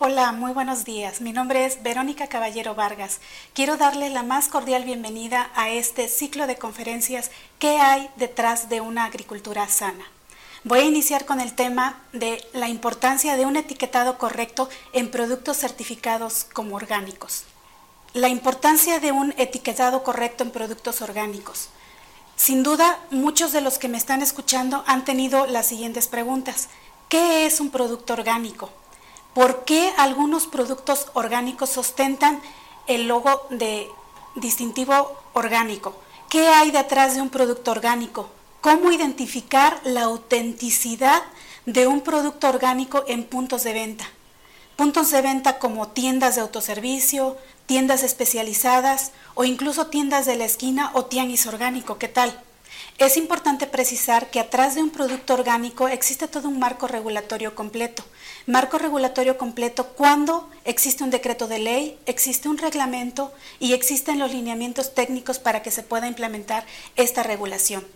Hola, muy buenos días. Mi nombre es Verónica Caballero Vargas. Quiero darle la más cordial bienvenida a este ciclo de conferencias ¿Qué hay detrás de una agricultura sana? Voy a iniciar con el tema de la importancia de un etiquetado correcto en productos certificados como orgánicos. La importancia de un etiquetado correcto en productos orgánicos. Sin duda, muchos de los que me están escuchando han tenido las siguientes preguntas. ¿Qué es un producto orgánico? ¿Por qué algunos productos orgánicos ostentan el logo de distintivo orgánico? ¿Qué hay detrás de un producto orgánico? ¿Cómo identificar la autenticidad de un producto orgánico en puntos de venta? Puntos de venta como tiendas de autoservicio, tiendas especializadas o incluso tiendas de la esquina o tianguis orgánico. ¿Qué tal? Es importante precisar que atrás de un producto orgánico existe todo un marco regulatorio completo. Marco regulatorio completo cuando existe un decreto de ley, existe un reglamento y existen los lineamientos técnicos para que se pueda implementar esta regulación.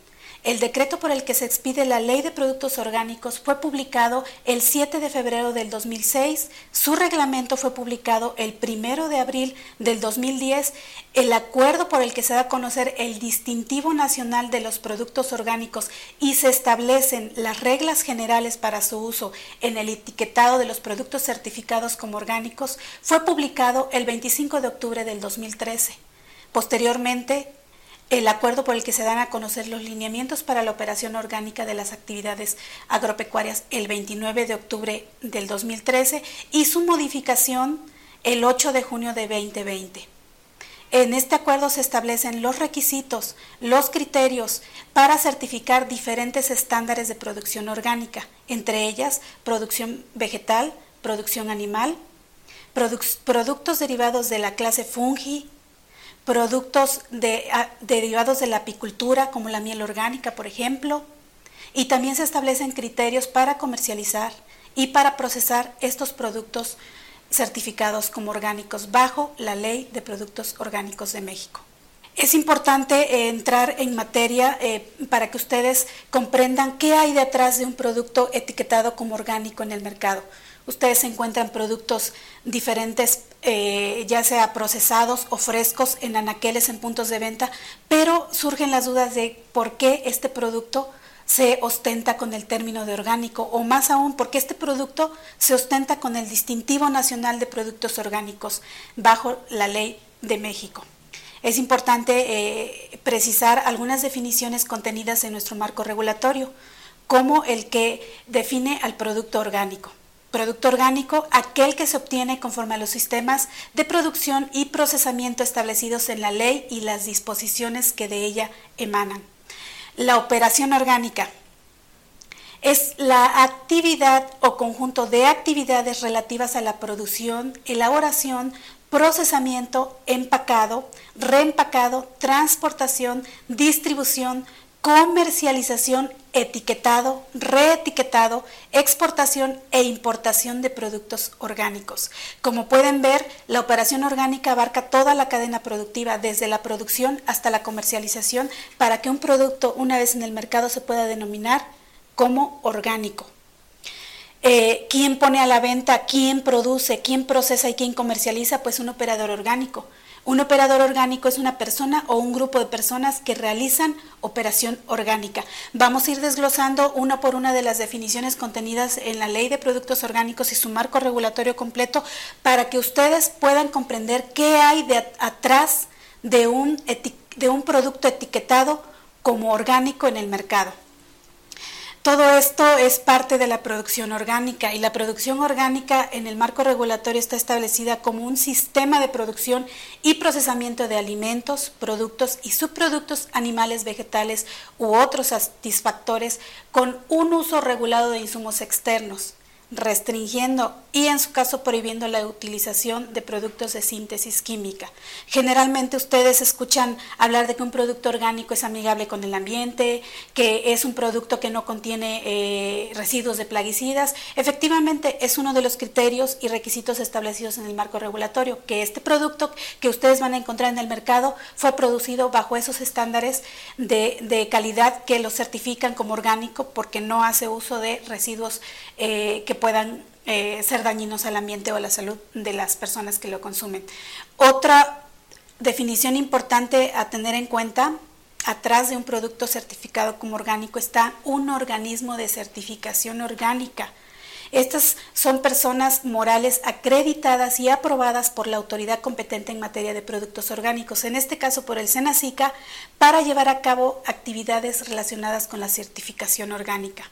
El decreto por el que se expide la Ley de Productos Orgánicos fue publicado el 7 de febrero del 2006, su reglamento fue publicado el 1 de abril del 2010, el acuerdo por el que se da a conocer el distintivo nacional de los productos orgánicos y se establecen las reglas generales para su uso en el etiquetado de los productos certificados como orgánicos, fue publicado el 25 de octubre del 2013. Posteriormente, el acuerdo por el que se dan a conocer los lineamientos para la operación orgánica de las actividades agropecuarias el 29 de octubre del 2013 y su modificación el 8 de junio de 2020. En este acuerdo se establecen los requisitos, los criterios para certificar diferentes estándares de producción orgánica, entre ellas producción vegetal, producción animal, productos derivados de la clase fungi, productos derivados de la apicultura, como la miel orgánica, por ejemplo, y también se establecen criterios para comercializar y para procesar estos productos certificados como orgánicos bajo la Ley de Productos Orgánicos de México. Es importante eh, entrar en materia eh, para que ustedes comprendan qué hay detrás de un producto etiquetado como orgánico en el mercado. Ustedes encuentran productos diferentes, eh, ya sea procesados o frescos en anaqueles, en puntos de venta, pero surgen las dudas de por qué este producto se ostenta con el término de orgánico o más aún porque este producto se ostenta con el distintivo nacional de productos orgánicos bajo la ley de México. Es importante eh, precisar algunas definiciones contenidas en nuestro marco regulatorio, como el que define al producto orgánico. Producto orgánico, aquel que se obtiene conforme a los sistemas de producción y procesamiento establecidos en la ley y las disposiciones que de ella emanan. La operación orgánica es la actividad o conjunto de actividades relativas a la producción, elaboración, procesamiento, empacado, reempacado, transportación, distribución, comercialización, etiquetado, reetiquetado, exportación e importación de productos orgánicos. Como pueden ver, la operación orgánica abarca toda la cadena productiva, desde la producción hasta la comercialización, para que un producto, una vez en el mercado, se pueda denominar como orgánico. Eh, ¿Quién pone a la venta? ¿Quién produce? ¿Quién procesa y quién comercializa? Pues un operador orgánico. Un operador orgánico es una persona o un grupo de personas que realizan operación orgánica. Vamos a ir desglosando una por una de las definiciones contenidas en la Ley de Productos Orgánicos y su marco regulatorio completo para que ustedes puedan comprender qué hay de atrás de un, de un producto etiquetado como orgánico en el mercado. Todo esto es parte de la producción orgánica y la producción orgánica en el marco regulatorio está establecida como un sistema de producción y procesamiento de alimentos, productos y subproductos animales, vegetales u otros satisfactores con un uso regulado de insumos externos restringiendo y en su caso prohibiendo la utilización de productos de síntesis química. Generalmente ustedes escuchan hablar de que un producto orgánico es amigable con el ambiente, que es un producto que no contiene eh, residuos de plaguicidas. Efectivamente es uno de los criterios y requisitos establecidos en el marco regulatorio, que este producto que ustedes van a encontrar en el mercado fue producido bajo esos estándares de, calidad que lo certifican como orgánico porque no hace uso de residuos eh, que puedan eh, ser dañinos al ambiente o a la salud de las personas que lo consumen. Otra definición importante a tener en cuenta, atrás de un producto certificado como orgánico está un organismo de certificación orgánica. Estas son personas morales acreditadas y aprobadas por la autoridad competente en materia de productos orgánicos, en este caso por el SENACICA, para llevar a cabo actividades relacionadas con la certificación orgánica.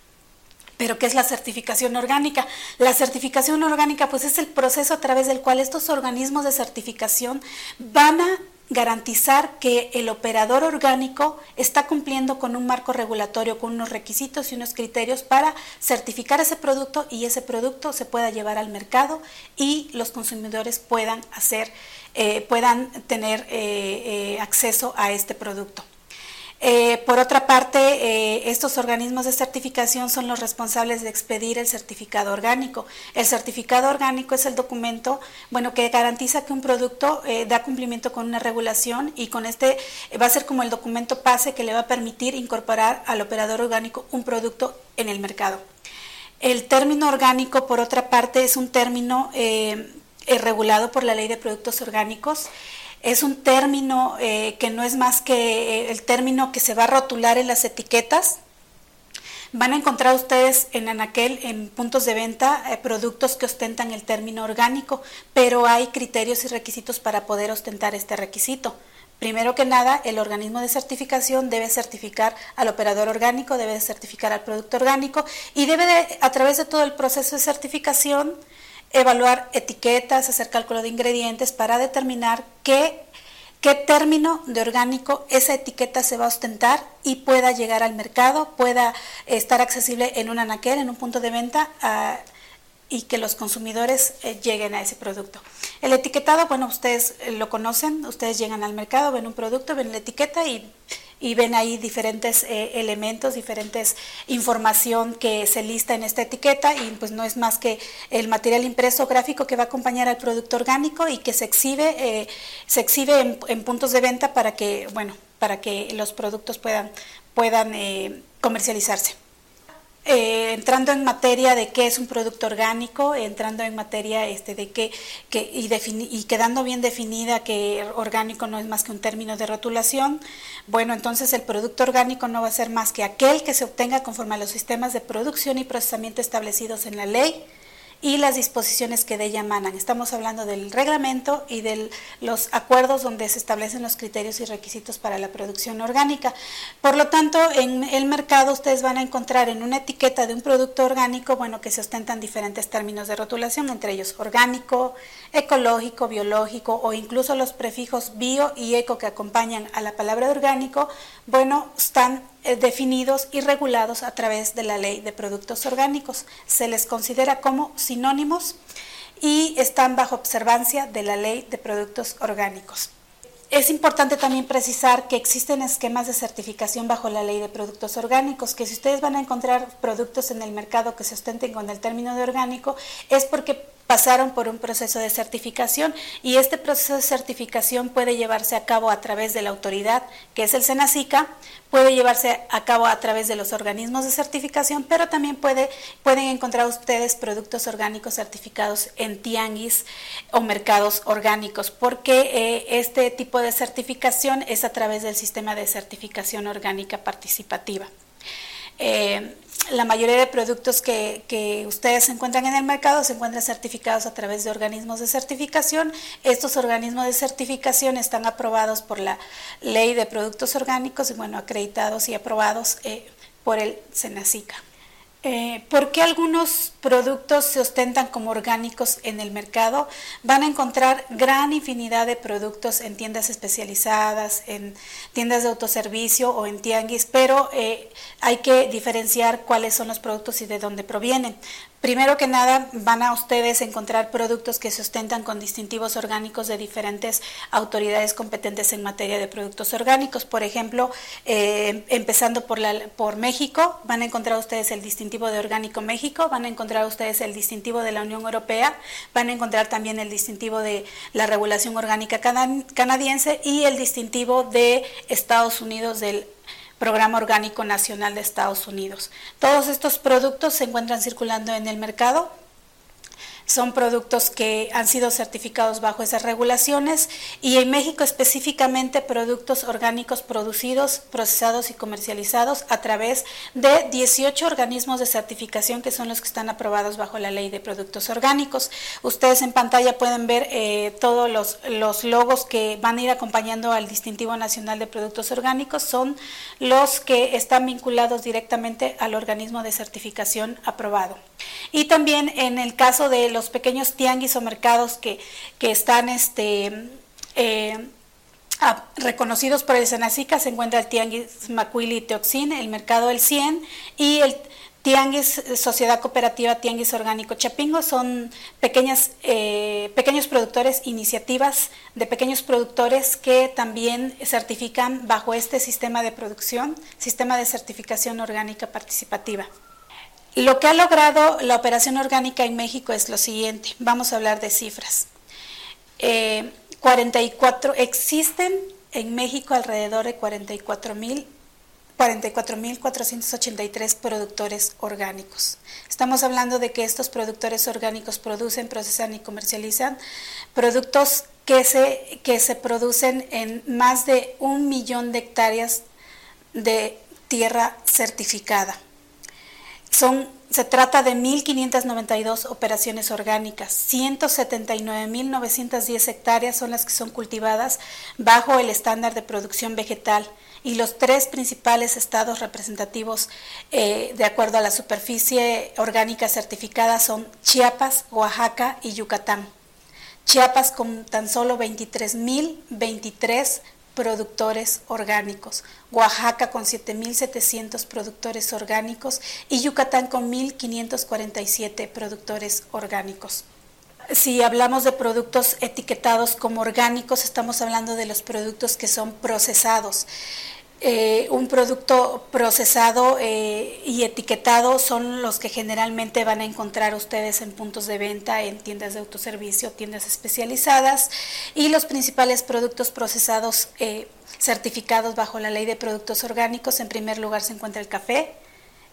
Pero ¿qué es la certificación orgánica? La certificación orgánica pues es el proceso a través del cual estos organismos de certificación van a garantizar que el operador orgánico está cumpliendo con un marco regulatorio, con unos requisitos y unos criterios para certificar ese producto y ese producto se pueda llevar al mercado y los consumidores puedan hacer, eh, puedan tener eh, eh, acceso a este producto. Eh, por otra parte, eh, estos organismos de certificación son los responsables de expedir el certificado orgánico. El certificado orgánico es el documento, bueno, que garantiza que un producto eh, da cumplimiento con una regulación y con este va a ser como el documento pase que le va a permitir incorporar al operador orgánico un producto en el mercado. El término orgánico, por otra parte, es un término regulado por la Ley de Productos Orgánicos es un término eh, que no es más que eh, el término que se va a rotular en las etiquetas. Van a encontrar ustedes en Anaquel, en puntos de venta, eh, productos que ostentan el término orgánico, pero hay criterios y requisitos para poder ostentar este requisito. Primero que nada, el organismo de certificación debe certificar al operador orgánico, debe certificar al producto orgánico y debe, de, a través de todo el proceso de certificación, evaluar etiquetas, hacer cálculo de ingredientes para determinar qué, qué término de orgánico esa etiqueta se va a ostentar y pueda llegar al mercado, pueda estar accesible en un anaquel, en un punto de venta. Y que los consumidores eh, lleguen a ese producto. El etiquetado, bueno, ustedes lo conocen, ustedes llegan al mercado, ven un producto, ven la etiqueta y y ven ahí diferentes eh, elementos, diferentes información que se lista en esta etiqueta y pues no es más que el material impreso gráfico que va a acompañar al producto orgánico y que se exhibe, eh, se exhibe en, puntos de venta para que, bueno, para que los productos puedan, puedan eh, comercializarse. Eh, entrando en materia de qué es un producto orgánico, entrando en materia este, de qué, que, y, y, quedando bien definida que orgánico no es más que un término de rotulación, bueno, entonces el producto orgánico no va a ser más que aquel que se obtenga conforme a los sistemas de producción y procesamiento establecidos en la ley, y las disposiciones que de ella emanan. Estamos hablando del reglamento y de los acuerdos donde se establecen los criterios y requisitos para la producción orgánica. Por lo tanto, en el mercado ustedes van a encontrar en una etiqueta de un producto orgánico, bueno, que se ostentan diferentes términos de rotulación, entre ellos orgánico, ecológico, biológico o incluso los prefijos bio y eco que acompañan a la palabra orgánico, bueno, están definidos y regulados a través de la ley de productos orgánicos. Se les considera como sinónimos y están bajo observancia de la ley de productos orgánicos. Es importante también precisar que existen esquemas de certificación bajo la ley de productos orgánicos, que si ustedes van a encontrar productos en el mercado que se ostenten con el término de orgánico, es porque pasaron por un proceso de certificación y este proceso de certificación puede llevarse a cabo a través de la autoridad, que es el SENACICA, puede llevarse a cabo a través de los organismos de certificación, pero también puede, pueden encontrar ustedes productos orgánicos certificados en tianguis o mercados orgánicos, porque eh, este tipo de certificación es a través del sistema de certificación orgánica participativa. Eh, la mayoría de productos que, ustedes encuentran en el mercado se encuentran certificados a través de organismos de certificación. Estos organismos de certificación están aprobados por la ley de productos orgánicos y bueno, acreditados y aprobados eh, por el SENACICA. Eh, ¿Por qué algunos productos se ostentan como orgánicos en el mercado? Van a encontrar gran infinidad de productos en tiendas especializadas, en tiendas de autoservicio o en tianguis, pero eh, hay que diferenciar cuáles son los productos y de dónde provienen. Primero que nada, van a ustedes encontrar productos que se ostentan con distintivos orgánicos de diferentes autoridades competentes en materia de productos orgánicos. Por ejemplo, eh, empezando por, la, por México, van a encontrar ustedes el distintivo de Orgánico México, van a encontrar ustedes el distintivo de la Unión Europea, van a encontrar también el distintivo de la regulación orgánica canadiense y el distintivo de Estados Unidos del Programa Orgánico Nacional de Estados Unidos. Todos estos productos se encuentran circulando en el mercado son productos que han sido certificados bajo esas regulaciones y en México específicamente productos orgánicos producidos, procesados y comercializados a través de 18 organismos de certificación que son los que están aprobados bajo la ley de productos orgánicos. Ustedes en pantalla pueden ver eh, todos los, los logos que van a ir acompañando al distintivo nacional de productos orgánicos, son los que están vinculados directamente al organismo de certificación aprobado. Y también en el caso de los pequeños tianguis o mercados que, están este, eh, reconocidos por el Senacica, se encuentra el tianguis Macuili Teoxin, el mercado El 100 y el Tianguis Sociedad Cooperativa Tianguis Orgánico Chapingo son pequeñas, eh, pequeños productores, iniciativas de pequeños productores que también certifican bajo este sistema de producción, sistema de certificación orgánica participativa. Lo que ha logrado la operación orgánica en México es lo siguiente. Vamos a hablar de cifras. 44, eh, existen en México alrededor de 44 mil 44.483 productores orgánicos. Estamos hablando de que estos productores orgánicos producen, procesan y comercializan productos que se, que se producen en más de un millón de hectáreas de tierra certificada. Son, se trata de 1.592 operaciones orgánicas, 179.910 hectáreas son las que son cultivadas bajo el estándar de producción vegetal y los tres principales estados representativos eh, de acuerdo a la superficie orgánica certificada son Chiapas, Oaxaca y Yucatán. Chiapas con tan solo 23.023 productores orgánicos, Oaxaca con 7.700 productores orgánicos y Yucatán con 1.547 productores orgánicos. Si hablamos de productos etiquetados como orgánicos, estamos hablando de los productos que son procesados. Eh, un producto procesado eh, y etiquetado son los que generalmente van a encontrar ustedes en puntos de venta, en tiendas de autoservicio, tiendas especializadas y los principales productos procesados eh, certificados bajo la ley de productos orgánicos. En primer lugar se encuentra el café,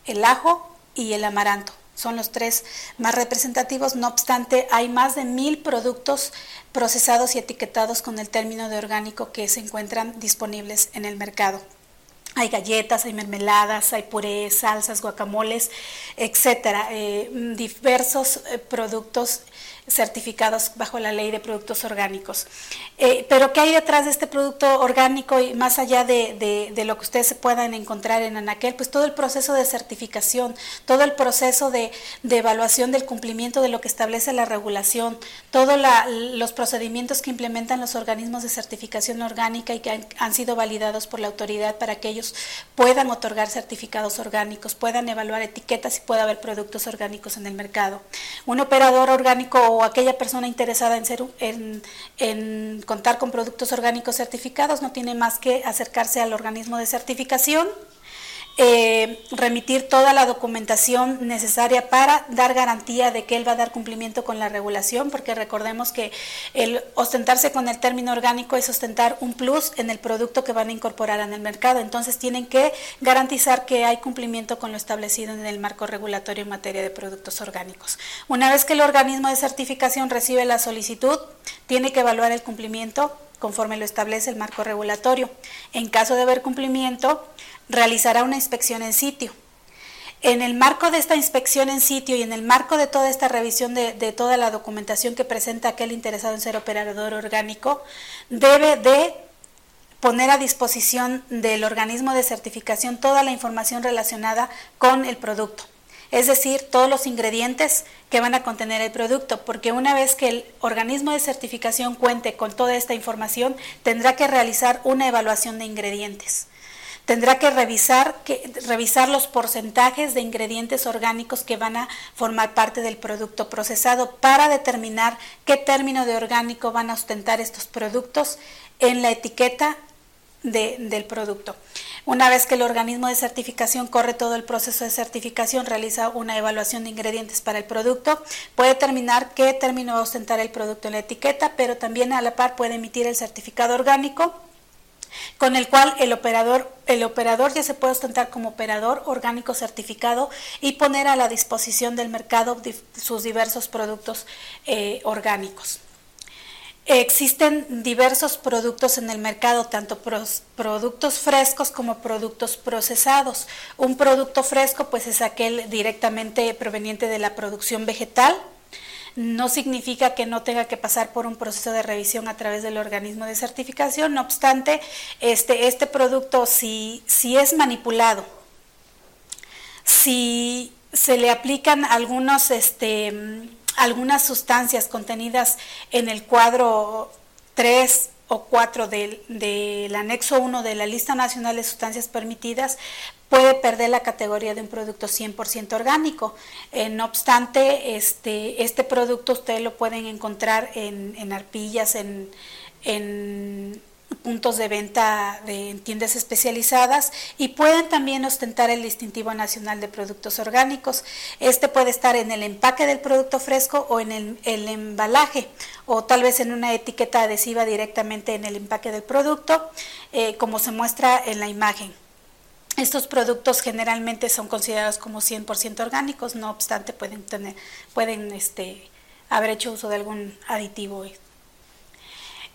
el ajo y el amaranto. Son los tres más representativos, no obstante hay más de mil productos procesados y etiquetados con el término de orgánico que se encuentran disponibles en el mercado. Hay galletas, hay mermeladas, hay purés, salsas, guacamoles, etcétera, eh, diversos eh, productos certificados bajo la ley de productos orgánicos. Eh, pero ¿qué hay detrás de este producto orgánico y más allá de, lo que ustedes puedan encontrar en Anaquel? Pues todo el proceso de certificación, todo el proceso de, evaluación del cumplimiento de lo que establece la regulación, todos los procedimientos que implementan los organismos de certificación orgánica y que han, han sido validados por la autoridad para que ellos puedan otorgar certificados orgánicos, puedan evaluar etiquetas y pueda haber productos orgánicos en el mercado. Un operador orgánico o aquella persona interesada en, ser, en, contar con productos orgánicos certificados no tiene más que acercarse al organismo de certificación eh, remitir toda la documentación necesaria para dar garantía de que él va a dar cumplimiento con la regulación, porque recordemos que el ostentarse con el término orgánico es ostentar un plus en el producto que van a incorporar en el mercado. Entonces tienen que garantizar que hay cumplimiento con lo establecido en el marco regulatorio en materia de productos orgánicos. Una vez que el organismo de certificación recibe la solicitud, tiene que evaluar el cumplimiento conforme lo establece el marco regulatorio. En caso de haber cumplimiento, realizará una inspección en sitio. En el marco de esta inspección en sitio y en el marco de toda esta revisión de, toda la documentación que presenta aquel interesado en ser operador orgánico, debe de poner a disposición del organismo de certificación toda la información relacionada con el producto. Es decir, todos los ingredientes que van a contener el producto, porque una vez que el organismo de certificación cuente con toda esta información, tendrá que realizar una evaluación de ingredientes tendrá que revisar, que revisar los porcentajes de ingredientes orgánicos que van a formar parte del producto procesado para determinar qué término de orgánico van a ostentar estos productos en la etiqueta del producto. Una vez que el organismo de certificación corre todo el proceso de certificación, realiza una evaluación de ingredientes para el producto, puede determinar qué término va a ostentar el producto en la etiqueta, pero también a la par puede emitir el certificado orgánico con el cual el operador, el operador ya se puede ostentar como operador orgánico certificado y poner a la disposición del mercado sus diversos productos eh, orgánicos. Existen diversos productos en el mercado, tanto productos frescos como productos procesados. Un producto fresco pues es aquel directamente proveniente de la producción vegetal, no significa que no tenga que pasar por un proceso de revisión a través del organismo de certificación, no obstante, este, este producto si, si es manipulado, si se le aplican algunos, este, algunas sustancias contenidas en el cuadro 3 o 4 del, del, anexo 1 de la lista nacional de sustancias permitidas, puede perder la categoría de un producto 100% orgánico. Eh, no obstante, este, este producto ustedes lo pueden encontrar en, en arpillas, en, en puntos de venta de tiendas especializadas y pueden también ostentar el distintivo nacional de productos orgánicos. Este puede estar en el empaque del producto fresco o en el, embalaje o tal vez en una etiqueta adhesiva directamente en el empaque del producto, eh, como se muestra en la imagen. Estos productos generalmente son considerados como 100% orgánicos, no obstante pueden tener, pueden este, haber hecho uso de algún aditivo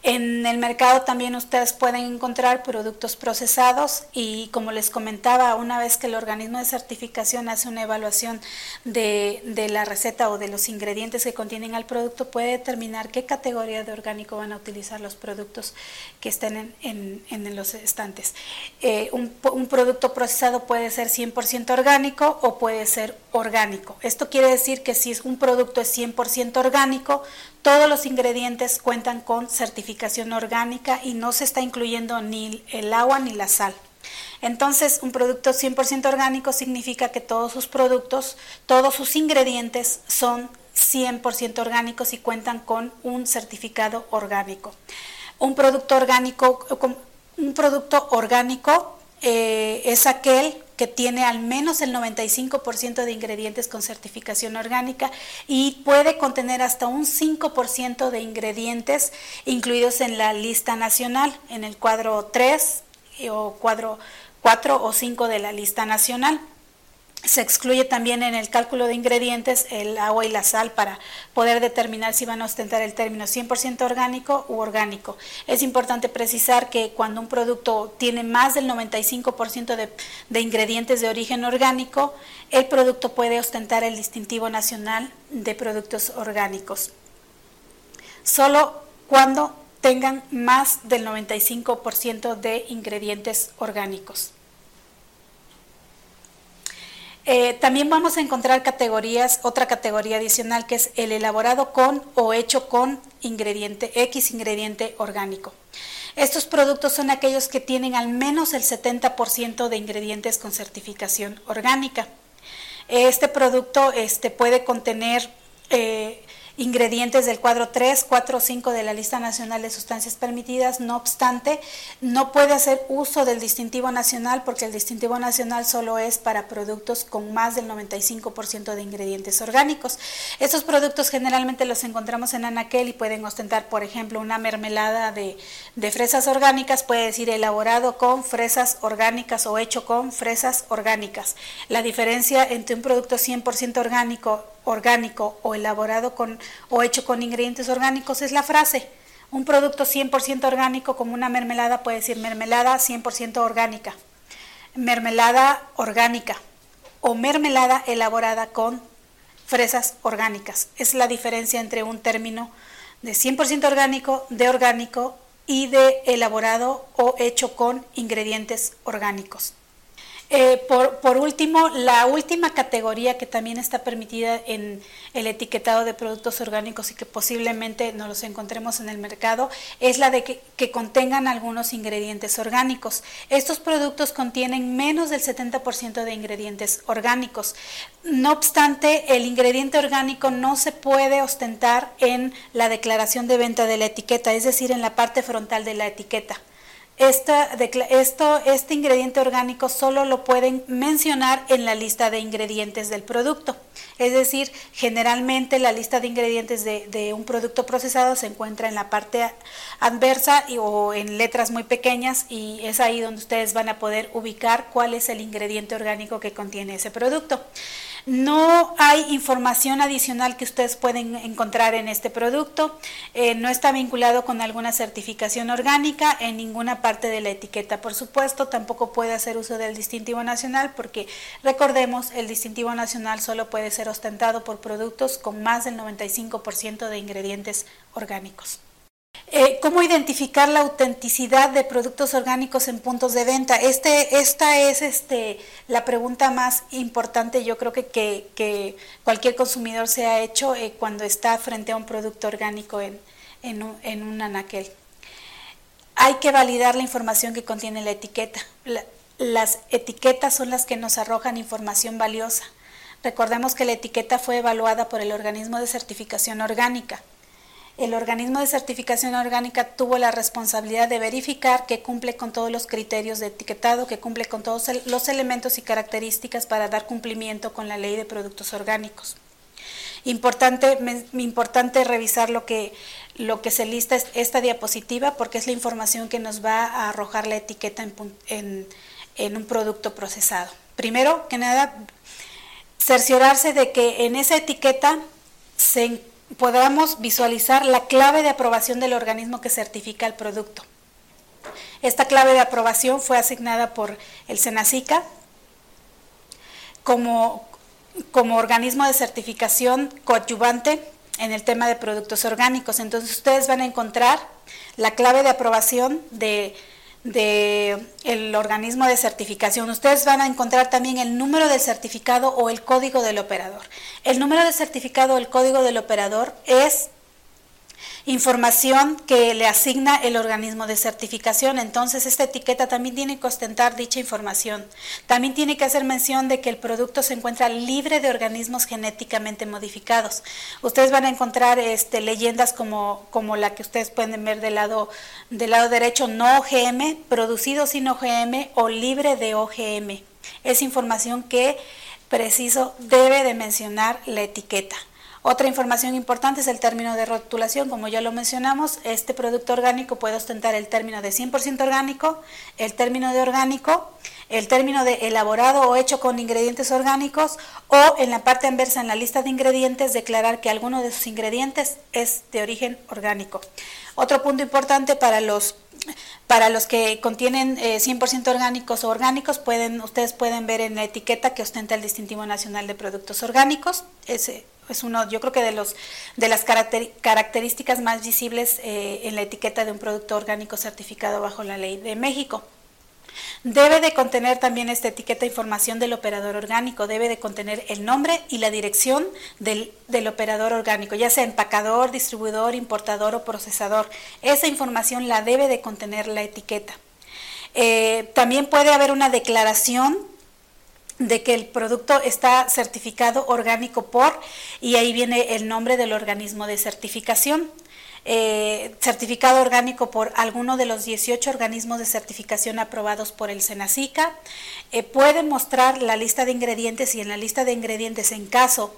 en el mercado también ustedes pueden encontrar productos procesados y como les comentaba, una vez que el organismo de certificación hace una evaluación de, la receta o de los ingredientes que contienen al producto, puede determinar qué categoría de orgánico van a utilizar los productos que estén en, los estantes. Eh, un, un, producto procesado puede ser 100% orgánico o puede ser orgánico. Esto quiere decir que si un producto es 100% orgánico, todos los ingredientes cuentan con certificación orgánica y no se está incluyendo ni el agua ni la sal. Entonces, un producto 100% orgánico significa que todos sus productos, todos sus ingredientes son 100% orgánicos y cuentan con un certificado orgánico. Un producto orgánico, un producto orgánico eh, es aquel que tiene al menos el 95% de ingredientes con certificación orgánica y puede contener hasta un 5% de ingredientes incluidos en la lista nacional, en el cuadro 3 o cuadro 4 o 5 de la lista nacional. Se excluye también en el cálculo de ingredientes el agua y la sal para poder determinar si van a ostentar el término 100% orgánico u orgánico. Es importante precisar que cuando un producto tiene más del 95% de, de ingredientes de origen orgánico, el producto puede ostentar el distintivo nacional de productos orgánicos. Solo cuando tengan más del 95% de ingredientes orgánicos. Eh, también vamos a encontrar categorías, otra categoría adicional que es el elaborado con o hecho con ingrediente X ingrediente orgánico. Estos productos son aquellos que tienen al menos el 70% de ingredientes con certificación orgánica. Este producto este, puede contener eh, ingredientes del cuadro 3, 4 o 5 de la lista nacional de sustancias permitidas. No obstante, no puede hacer uso del distintivo nacional porque el distintivo nacional solo es para productos con más del 95% de ingredientes orgánicos. Estos productos generalmente los encontramos en Anaquel y pueden ostentar, por ejemplo, una mermelada de, de fresas orgánicas, puede decir elaborado con fresas orgánicas o hecho con fresas orgánicas. La diferencia entre un producto 100% orgánico orgánico o elaborado con o hecho con ingredientes orgánicos es la frase. Un producto 100% orgánico como una mermelada puede decir mermelada 100% orgánica, mermelada orgánica o mermelada elaborada con fresas orgánicas. Es la diferencia entre un término de 100% orgánico, de orgánico y de elaborado o hecho con ingredientes orgánicos. Eh, por, último, la última categoría que también está permitida en el etiquetado de productos orgánicos y que posiblemente no los encontremos en el mercado es la de que, que contengan algunos ingredientes orgánicos. Estos productos contienen menos del 70% de ingredientes orgánicos. No obstante, el ingrediente orgánico no se puede ostentar en la declaración de venta de la etiqueta, es decir, en la parte frontal de la etiqueta. Esto, este ingrediente orgánico solo lo pueden mencionar en la lista de ingredientes del producto. Es decir, generalmente la lista de ingredientes de, un producto procesado se encuentra en la parte adversa o en letras muy pequeñas y es ahí donde ustedes van a poder ubicar cuál es el ingrediente orgánico que contiene ese producto. No hay información adicional que ustedes pueden encontrar en este producto. Eh, no está vinculado con alguna certificación orgánica en ninguna parte de la etiqueta. Por supuesto, tampoco puede hacer uso del distintivo nacional porque recordemos, el distintivo nacional solo puede ser ostentado por productos con más del 95% de ingredientes orgánicos. Eh, ¿Cómo identificar la autenticidad de productos orgánicos en puntos de venta? Este, esta es este, la pregunta más importante, yo creo que, que, cualquier consumidor se ha hecho eh, cuando está frente a un producto orgánico en, un, en anaquel. Hay que validar la información que contiene la etiqueta. las etiquetas son las que nos arrojan información valiosa. Recordemos que la etiqueta fue evaluada por el organismo de certificación orgánica el organismo de certificación orgánica tuvo la responsabilidad de verificar que cumple con todos los criterios de etiquetado, que cumple con todos los elementos y características para dar cumplimiento con la ley de productos orgánicos. Importante, importante revisar lo que, lo que se lista esta diapositiva porque es la información que nos va a arrojar la etiqueta en, en un producto procesado. Primero que nada, cerciorarse de que en esa etiqueta se podamos visualizar la clave de aprobación del organismo que certifica el producto. Esta clave de aprobación fue asignada por el SENACICA como, como organismo de certificación coadyuvante en el tema de productos orgánicos. Entonces ustedes van a encontrar la clave de aprobación de del el organismo de certificación. Ustedes van a encontrar también el número del certificado o el código del operador. El número de certificado o el código del operador es información que le asigna el organismo de certificación. Entonces, esta etiqueta también tiene que ostentar dicha información. También tiene que hacer mención de que el producto se encuentra libre de organismos genéticamente modificados. Ustedes van a encontrar este, leyendas como, como la que ustedes pueden ver del lado, del lado derecho, no OGM, producido sin OGM o libre de OGM. Es información que preciso debe de mencionar la etiqueta. Otra información importante es el término de rotulación. Como ya lo mencionamos, este producto orgánico puede ostentar el término de 100% orgánico, el término de orgánico, el término de elaborado o hecho con ingredientes orgánicos o en la parte inversa en la lista de ingredientes declarar que alguno de sus ingredientes es de origen orgánico. Otro punto importante para los para los que contienen 100% eh, orgánicos o orgánicos, pueden, ustedes pueden ver en la etiqueta que ostenta el distintivo nacional de productos orgánicos. Ese, es uno, yo creo que de los de las características más visibles eh, en la etiqueta de un producto orgánico certificado bajo la ley de México. Debe de contener también esta etiqueta información del operador orgánico, debe de contener el nombre y la dirección del, del, operador orgánico, ya sea empacador, distribuidor, importador o procesador. Esa información la debe de contener la etiqueta. Eh, también puede haber una declaración de que el producto está certificado orgánico por, y ahí viene el nombre del organismo de certificación. Eh, certificado orgánico por alguno de los 18 organismos de certificación aprobados por el SENACICA. Eh, puede mostrar la lista de ingredientes y en la lista de ingredientes, en caso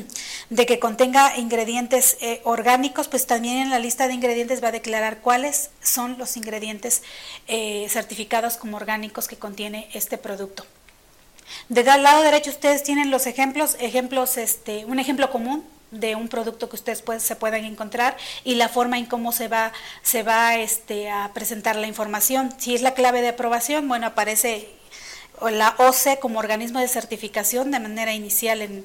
de que contenga ingredientes eh, orgánicos, pues también en la lista de ingredientes va a declarar cuáles son los ingredientes certificados como orgánicos que contiene este producto. De al lado derecho ustedes tienen los ejemplos, ejemplos, este, un ejemplo común de un producto que ustedes se puedan encontrar y la forma en cómo se va, se va este, a presentar la información. Si es la clave de aprobación, bueno, aparece la OCE como organismo de certificación de manera inicial en,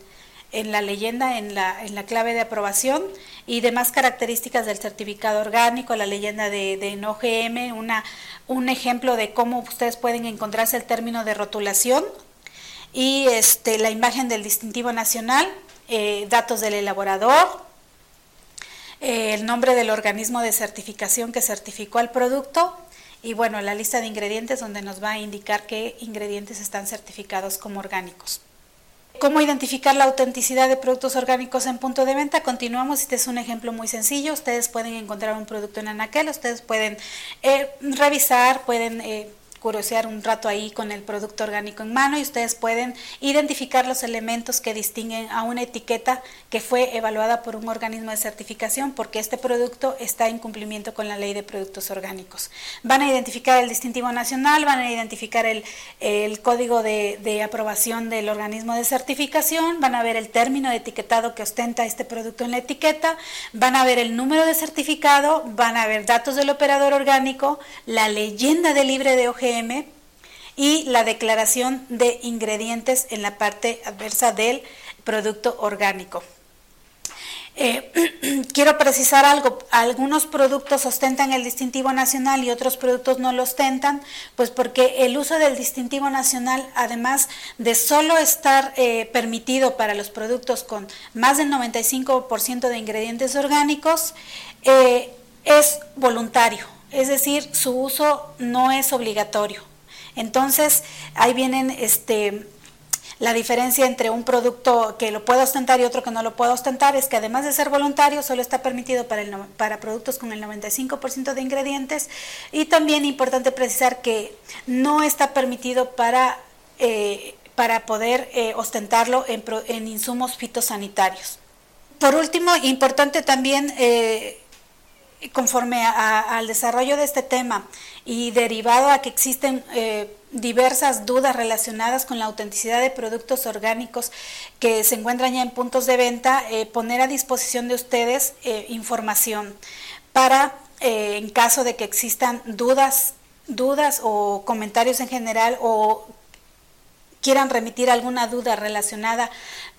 en la leyenda, en la, en la clave de aprobación y demás características del certificado orgánico, la leyenda de, de una, un ejemplo de cómo ustedes pueden encontrarse el término de rotulación y este, la imagen del distintivo nacional, eh, datos del elaborador, eh, el nombre del organismo de certificación que certificó el producto y bueno, la lista de ingredientes donde nos va a indicar qué ingredientes están certificados como orgánicos. cómo identificar la autenticidad de productos orgánicos en punto de venta. Continuamos, este es un ejemplo muy sencillo. Ustedes pueden encontrar un producto en Anaquel, ustedes pueden eh, revisar, pueden curiosear un rato ahí con el producto orgánico en mano y ustedes pueden identificar los elementos que distinguen a una etiqueta que fue evaluada por un organismo de certificación porque este producto está en cumplimiento con la ley de productos orgánicos. Van a identificar el distintivo nacional, van a identificar el, código de, de aprobación del organismo de certificación, van a ver el término de etiquetado que ostenta este producto en la etiqueta, van a ver el número de certificado, van a ver datos del operador orgánico, la leyenda de libre de OGM, y la declaración de ingredientes en la parte adversa del producto orgánico. Eh, quiero precisar algo, algunos productos ostentan el distintivo nacional y otros productos no lo ostentan, pues porque el uso del distintivo nacional, además de solo estar eh, permitido para los productos con más del 95% de ingredientes orgánicos, eh, es voluntario es decir, su uso no es obligatorio. Entonces, ahí vienen este, la diferencia entre un producto que lo puede ostentar y otro que no lo puede ostentar es que además de ser voluntario, solo está permitido para, el, para productos con el 95% de ingredientes y también importante precisar que no está permitido para, eh, para poder eh, ostentarlo en, en, insumos fitosanitarios. Por último, importante también eh, conforme al desarrollo de este tema y derivado a que existen eh, diversas dudas relacionadas con la autenticidad de productos orgánicos que se encuentran ya en puntos de venta, eh, poner a disposición de ustedes eh, información para, en caso de que existan dudas, dudas o comentarios en general o quieran remitir alguna duda relacionada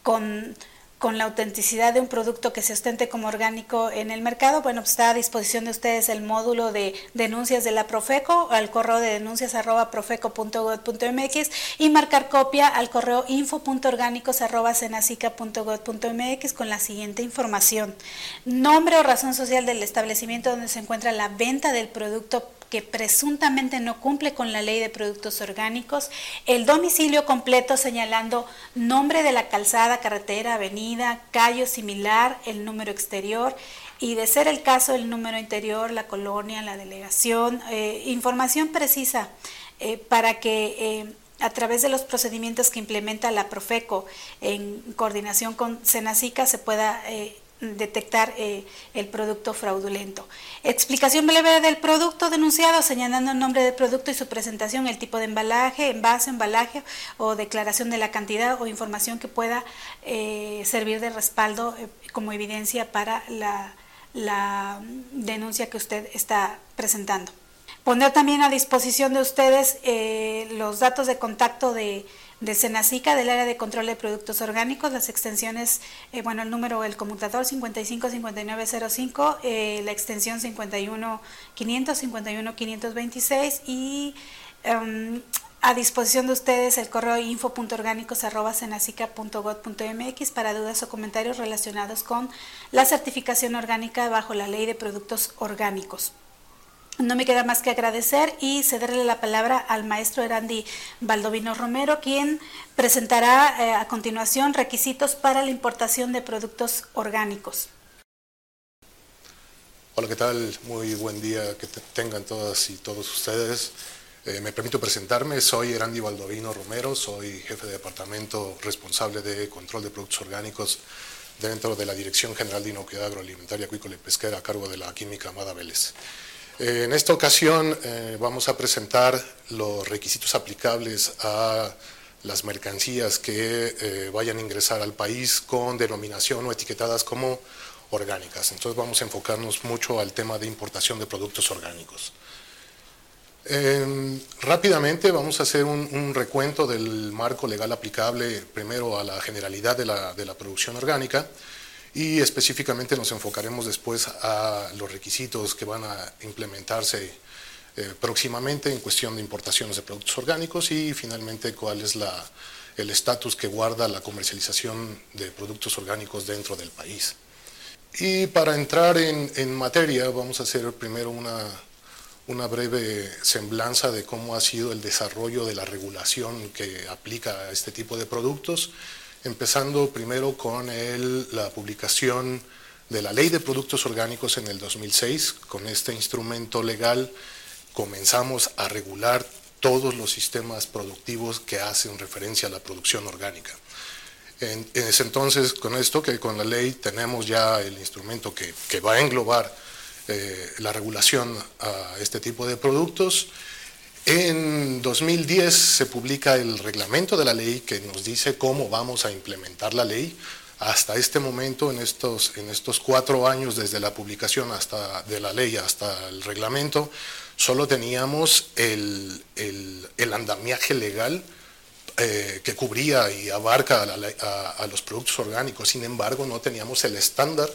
con con la autenticidad de un producto que se ostente como orgánico en el mercado, bueno, pues está a disposición de ustedes el módulo de denuncias de la Profeco al correo de denuncias arroba profeco.gov.mx y marcar copia al correo info.orgánicos arroba cenacica.gov.mx con la siguiente información. Nombre o razón social del establecimiento donde se encuentra la venta del producto que presuntamente no cumple con la ley de productos orgánicos, el domicilio completo señalando nombre de la calzada, carretera, avenida, callo similar, el número exterior y de ser el caso el número interior, la colonia, la delegación, eh, información precisa eh, para que eh, a través de los procedimientos que implementa la Profeco en coordinación con Senacica se pueda detectar eh, el producto fraudulento. Explicación breve del producto denunciado, señalando el nombre del producto y su presentación, el tipo de embalaje, envase, embalaje o declaración de la cantidad o información que pueda eh, servir de respaldo eh, como evidencia para la, la denuncia que usted está presentando. Poner también a disposición de ustedes los datos de contacto de de Senacica del área de control de productos orgánicos, las extensiones, eh, bueno, el número, el conmutador 555905, eh, la extensión 51500, 51526 y em, a disposición de ustedes el correo info.orgánicos.cenacica.gov.mx para dudas o comentarios relacionados con la certificación orgánica bajo la ley de productos orgánicos. No me queda más que agradecer y cederle la palabra al maestro Erandi Baldovino Romero, quien presentará eh, a continuación requisitos para la importación de productos orgánicos. Hola, ¿qué tal? Muy buen día que tengan todas y todos ustedes. Eh, me permito presentarme, soy Erandi Baldovino Romero, soy jefe de departamento responsable de control de productos orgánicos dentro de la Dirección General de Inocuidad Agroalimentaria, Acuícola y Pesquera a cargo de la química Amada Vélez. Eh, en esta ocasión eh, vamos a presentar los requisitos aplicables a las mercancías que eh, vayan a ingresar al país con denominación o etiquetadas como orgánicas. Entonces vamos a enfocarnos mucho al tema de importación de productos orgánicos. rápidamente vamos a hacer un, recuento del marco legal aplicable primero a la generalidad de la producción orgánica y específicamente nos enfocaremos después a los requisitos que van a implementarse eh, próximamente en cuestión de importaciones de productos orgánicos y finalmente cuál es la, el estatus que guarda la comercialización de productos orgánicos dentro del país. Y para entrar en, en materia vamos a hacer primero una, una breve semblanza de cómo ha sido el desarrollo de la regulación que aplica a este tipo de productos empezando primero con la publicación de la Ley de Productos Orgánicos en el 2006. Con este instrumento legal comenzamos a regular todos los sistemas productivos que hacen referencia a la producción orgánica. En, ese entonces, con esto, que con la ley tenemos ya el instrumento que, va a englobar eh, la regulación a este tipo de productos, en 2010 se publica el reglamento de la ley que nos dice cómo vamos a implementar la ley. Hasta este momento, en estos, en estos cuatro años desde la publicación hasta, de la ley hasta el reglamento, solo teníamos el, andamiaje legal eh, que cubría y abarca a, los productos orgánicos. Sin embargo, no teníamos el estándar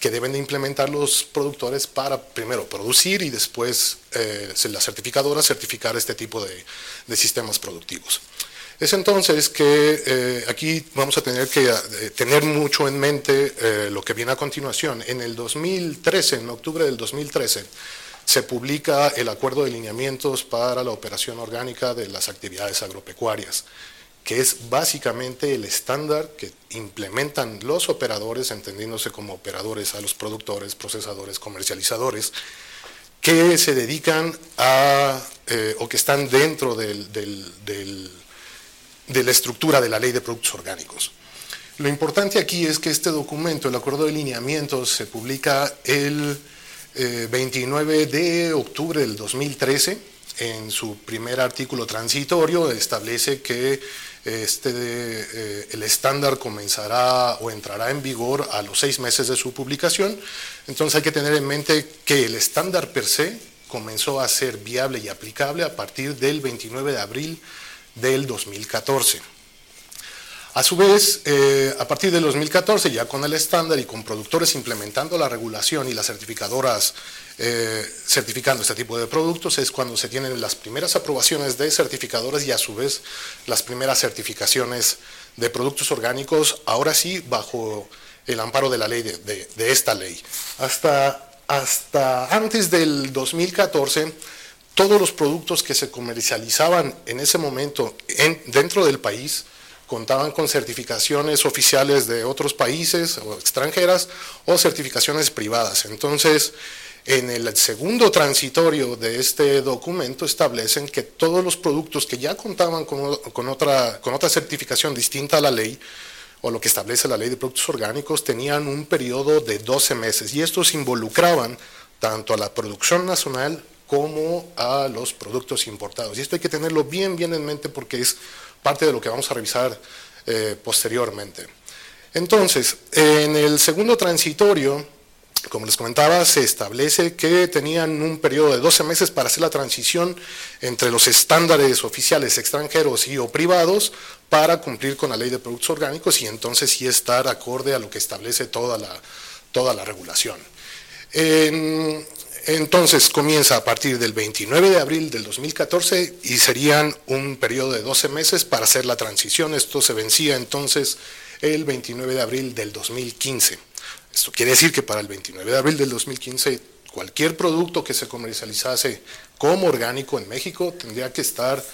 que deben de implementar los productores para primero producir y después eh, la certificadora certificar este tipo de, sistemas productivos. Es entonces que eh, aquí vamos a tener que eh, tener mucho en mente lo que viene a continuación. En el 2013, en octubre del 2013, se publica el Acuerdo de Lineamientos para la Operación Orgánica de las Actividades Agropecuarias que es básicamente el estándar que implementan los operadores, entendiéndose como operadores a los productores, procesadores, comercializadores, que se dedican a, eh, o que están dentro de la estructura de la ley de productos orgánicos. Lo importante aquí es que este documento, el acuerdo de lineamientos, se publica el 29 eh, de octubre del 2013. En su primer artículo transitorio establece que este, eh, el estándar comenzará o entrará en vigor a los seis meses de su publicación. Entonces hay que tener en mente que el estándar per se comenzó a ser viable y aplicable a partir del 29 de abril del 2014. A su vez, eh, a partir del 2014, ya con el estándar y con productores implementando la regulación y las certificadoras eh, certificando este tipo de productos, es cuando se tienen las primeras aprobaciones de certificadores y a su vez las primeras certificaciones de productos orgánicos, ahora sí bajo el amparo de la ley, de, esta ley. Hasta, hasta antes del 2014, todos los productos que se comercializaban en ese momento en, dentro del país, contaban con certificaciones oficiales de otros países o extranjeras o certificaciones privadas. Entonces, en el segundo transitorio de este documento establecen que todos los productos que ya contaban con, otra, certificación distinta a la ley, o lo que establece la ley de productos orgánicos, tenían un periodo de 12 meses y estos involucraban tanto a la producción nacional como a los productos importados. Y esto hay que tenerlo bien, bien en mente porque es parte de lo que vamos a revisar eh, posteriormente. Entonces, en el segundo transitorio, como les comentaba, se establece que tenían un periodo de 12 meses para hacer la transición entre los estándares oficiales extranjeros y o privados para cumplir con la ley de productos orgánicos y entonces sí estar acorde a lo que establece toda la, toda la regulación. Entonces comienza a partir del 29 de abril del 2014 y serían un periodo de 12 meses para hacer la transición. Esto se vencía entonces el 29 de abril del 2015. Esto quiere decir que para el 29 de abril del 2015 cualquier producto que se comercializase como orgánico en México tendría que estar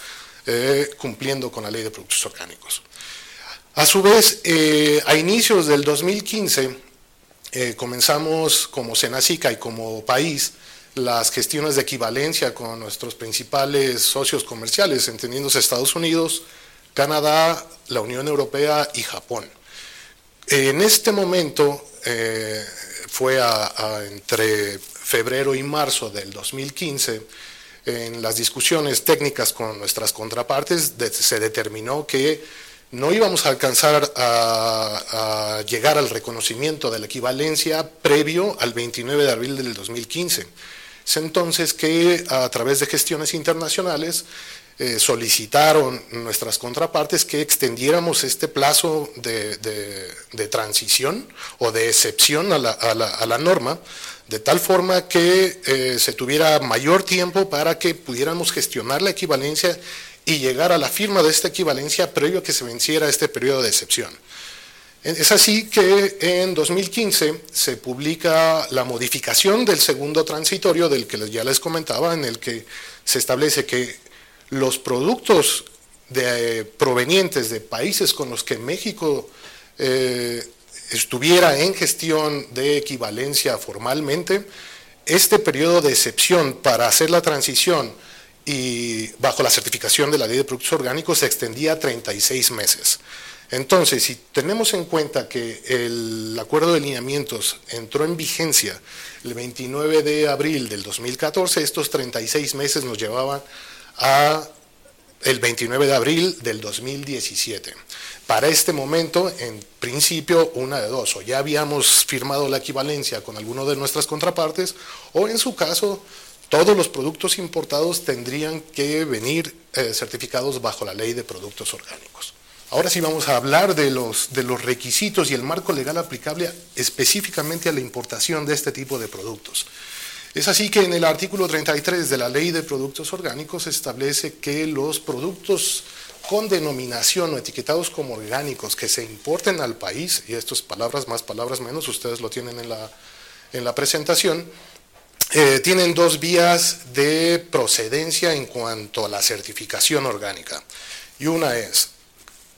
eh, cumpliendo con la ley de productos orgánicos. A su vez, eh, a inicios del 2015 eh, comenzamos como Senacica y como país las gestiones de equivalencia con nuestros principales socios comerciales, entendiéndose Estados Unidos, Canadá, la Unión Europea y Japón. En este momento eh, fue entre febrero y marzo del 2015, en las discusiones técnicas con nuestras contrapartes se determinó que no íbamos a alcanzar a, a, llegar al reconocimiento de la equivalencia previo al 29 de abril del 2015 es entonces que a través de gestiones internacionales eh, solicitaron nuestras contrapartes que extendiéramos este plazo de, transición o de excepción a la, norma, de tal forma que eh, se tuviera mayor tiempo para que pudiéramos gestionar la equivalencia y llegar a la firma de esta equivalencia previo a que se venciera este periodo de excepción. Es así que en 2015 se publica la modificación del segundo transitorio del que ya les comentaba, en el que se establece que los productos provenientes de países con los que México eh, estuviera en gestión de equivalencia formalmente, este periodo de excepción para hacer la transición y bajo la certificación de la ley de productos orgánicos se extendía a 36 meses. Entonces, si tenemos en cuenta que el acuerdo de lineamientos entró en vigencia el 29 de abril del 2014, estos 36 meses nos llevaban a el 29 de abril del 2017. Para este momento, en principio, una de dos, o ya habíamos firmado la equivalencia con alguno de nuestras contrapartes, o en su caso, todos los productos importados tendrían que venir eh, certificados bajo la ley de productos orgánicos. Ahora sí vamos a hablar de los, de los requisitos y el marco legal aplicable específicamente a la importación de este tipo de productos. Es así que en el artículo 33 de la Ley de Productos Orgánicos establece que los productos con denominación o etiquetados como orgánicos que se importen al país, y esto es palabras más, palabras menos, ustedes lo tienen en la, en la presentación, eh, tienen dos vías de procedencia en cuanto a la certificación orgánica. Y una es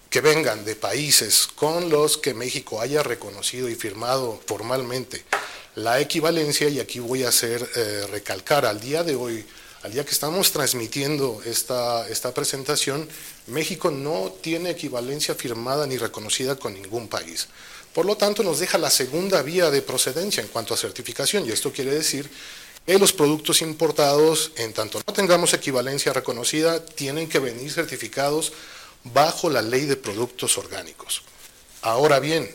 que vengan de países con los que México haya reconocido y firmado formalmente la equivalencia, y aquí voy a hacer eh, recalcar al día de hoy, al día que estamos transmitiendo esta, esta presentación, México no tiene equivalencia firmada ni reconocida con ningún país. Por lo tanto, nos deja la segunda vía de procedencia en cuanto a certificación, y esto quiere decir que los productos importados, en tanto no tengamos equivalencia reconocida, tienen que venir certificados bajo la ley de productos orgánicos. Ahora bien,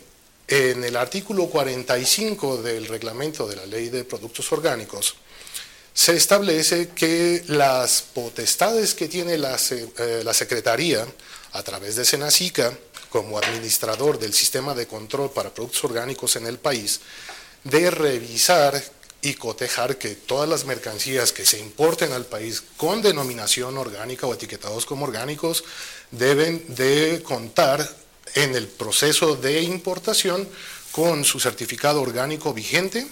en el artículo 45 del reglamento de la ley de productos orgánicos, se establece que las potestades que tiene la, eh, la Secretaría a través de Senacica como administrador del sistema de control para productos orgánicos en el país, de revisar y cotejar que todas las mercancías que se importen al país con denominación orgánica o etiquetados como orgánicos deben de contar en el proceso de importación con su certificado orgánico vigente